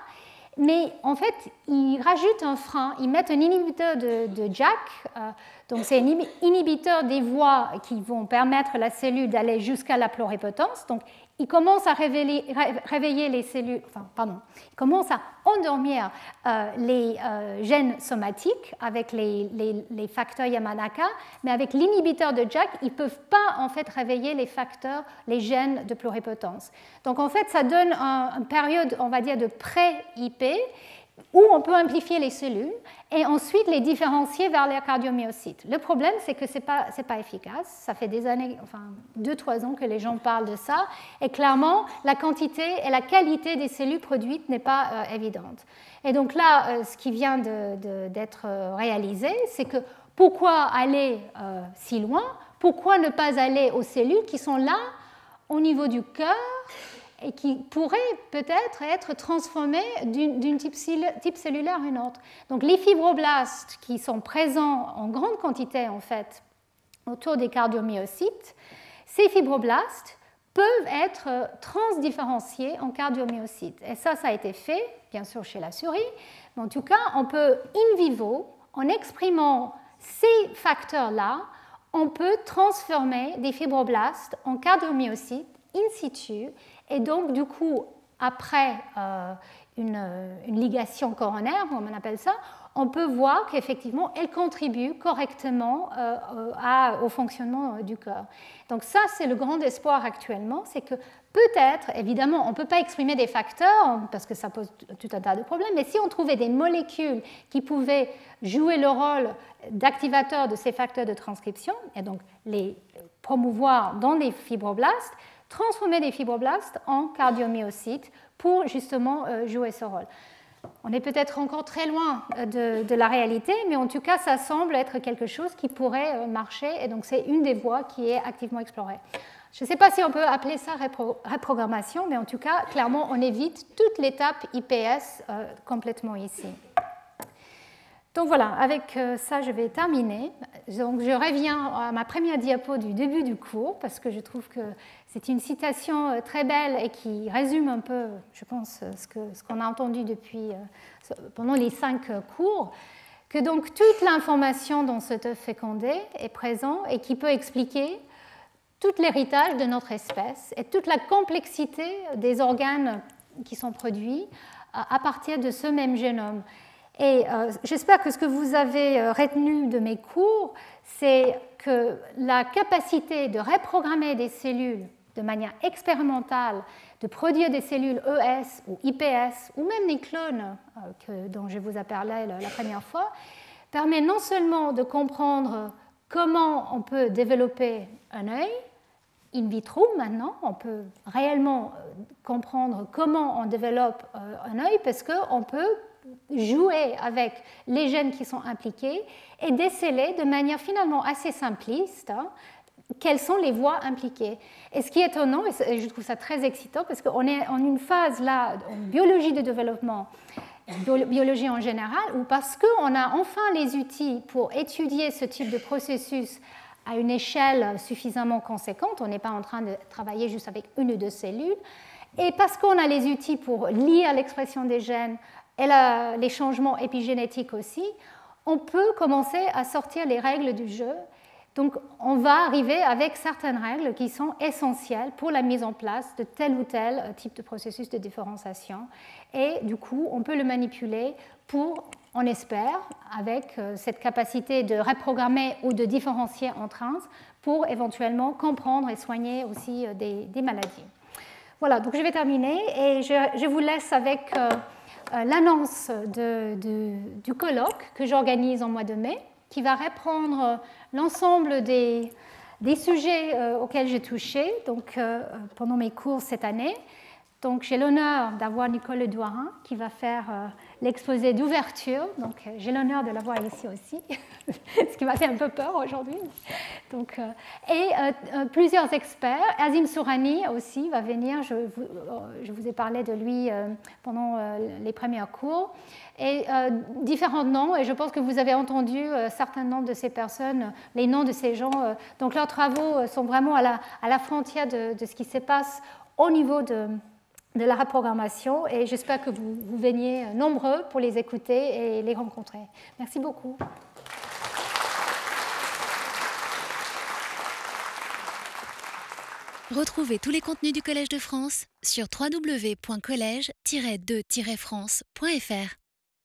mais en fait, ils rajoutent un frein, ils mettent un inhibiteur de, Jack, euh, donc c'est un inhibiteur des voies qui vont permettre à la cellule d'aller jusqu'à la pluripotence. Il commence à réveiller, les cellules, enfin, pardon, il commence à endormir euh, les euh, gènes somatiques avec les, facteurs Yamanaka, mais avec l'inhibiteur de Jack, ils ne peuvent pas en fait réveiller les facteurs, les gènes de pluripotence. Donc en fait, ça donne une période, on va dire, de pré-IP où on peut amplifier les cellules et ensuite les différencier vers les cardiomyocytes. Le problème, c'est que ce n'est pas, pas, efficace. Ça fait des années, enfin deux, trois ans que les gens parlent de ça. Et clairement, la quantité et la qualité des cellules produites n'est pas euh, évidente. Et donc là, euh, ce qui vient d'être euh, réalisé, c'est que pourquoi aller si loin? Pourquoi ne pas aller aux cellules qui sont là, au niveau du cœur et qui pourraient peut-être être transformés d'une type, type, cellulaire à une autre. Donc les fibroblastes qui sont présents en grande quantité en fait autour des cardiomyocytes, ces fibroblastes peuvent être transdifférenciés en cardiomyocytes. Et ça, ça a été fait, bien sûr, chez la souris, mais en tout cas, on peut in vivo, en exprimant ces facteurs-là, on peut transformer des fibroblastes en cardiomyocytes in situ et donc, du coup, après euh, une, ligation coronaire, on appelle ça, on peut voir qu'effectivement, elle contribue correctement euh, au fonctionnement euh, du cœur. Donc ça, c'est le grand espoir actuellement, c'est que peut-être, évidemment, on ne peut pas exprimer des facteurs, parce que ça pose tout un tas de problèmes, mais si on trouvait des molécules qui pouvaient jouer le rôle d'activateur de ces facteurs de transcription, et donc les promouvoir dans les fibroblastes, transformer des fibroblastes en cardiomyocytes pour justement euh, jouer ce rôle. On est peut-être encore très loin euh, de, la réalité, mais en tout cas, ça semble être quelque chose qui pourrait euh, marcher, et donc c'est une des voies qui est activement explorée. Je ne sais pas si on peut appeler ça reprogrammation, mais en tout cas, clairement, on évite toute l'étape IPS complètement ici. Donc voilà, avec euh, ça, je vais terminer. Donc je reviens à ma première diapo du début du cours, parce que je trouve que c'est une citation euh, très belle et qui résume un peu, je pense, ce qu'on ce qu'on a entendu depuis, euh, pendant les cinq cours, que donc toute l'information dans cet œuf fécondé est présente et qui peut expliquer tout l'héritage de notre espèce et toute la complexité des organes qui sont produits à partir de ce même génome. Et euh, j'espère que ce que vous avez euh, retenu de mes cours, c'est que la capacité de reprogrammer des cellules de manière expérimentale, de produire des cellules ES ou IPS, ou même des clones euh, dont je vous ai parlé la première fois, permet non seulement de comprendre comment on peut développer un œil, in vitro maintenant, on peut réellement comprendre comment on développe un œil parce qu'on peut jouer avec les gènes qui sont impliqués et déceler de manière finalement assez simpliste hein, quelles sont les voies impliquées. Et ce qui est étonnant, et je trouve ça très excitant, parce qu'on est en une phase là, en biologie de développement, biologie en général, où parce qu'on a enfin les outils pour étudier ce type de processus à une échelle suffisamment conséquente, on n'est pas en train de travailler juste avec une ou deux cellules, et parce qu'on a les outils pour lire l'expression des gènes et les changements épigénétiques aussi, on peut commencer à sortir les règles du jeu. Donc on va arriver avec certaines règles qui sont essentielles pour la mise en place de tel ou tel type de processus de différenciation. Et du coup, on peut le manipuler pour, on espère, avec euh, cette capacité de reprogrammer ou de différencier entre uns, pour éventuellement comprendre et soigner aussi euh, des, maladies. Voilà, donc je vais terminer et je, vous laisse avec euh, euh, l'annonce du colloque que j'organise en mois de mai, qui va reprendre l'ensemble des, sujets auxquels j'ai touché pendant mes cours cette année. Donc j'ai l'honneur d'avoir Nicole Douarin qui va faire l'exposé d'ouverture. Donc, euh, j'ai l'honneur de l'avoir ici aussi, ce qui m'a fait un peu peur aujourd'hui. Donc, euh, et euh, plusieurs experts. Azim Sourani aussi va venir. Je vous, ai parlé de lui pendant les premiers cours. Et différents noms. Et je pense que vous avez entendu certains noms de ces personnes, les noms de ces gens. donc, leurs travaux sont vraiment à la, frontière de ce qui se passe au niveau de de la reprogrammation et j'espère que vous, vous veniez nombreux pour les écouter et les rencontrer. Merci beaucoup. Retrouvez tous les contenus du Collège de France sur www.colège-2-france.fr.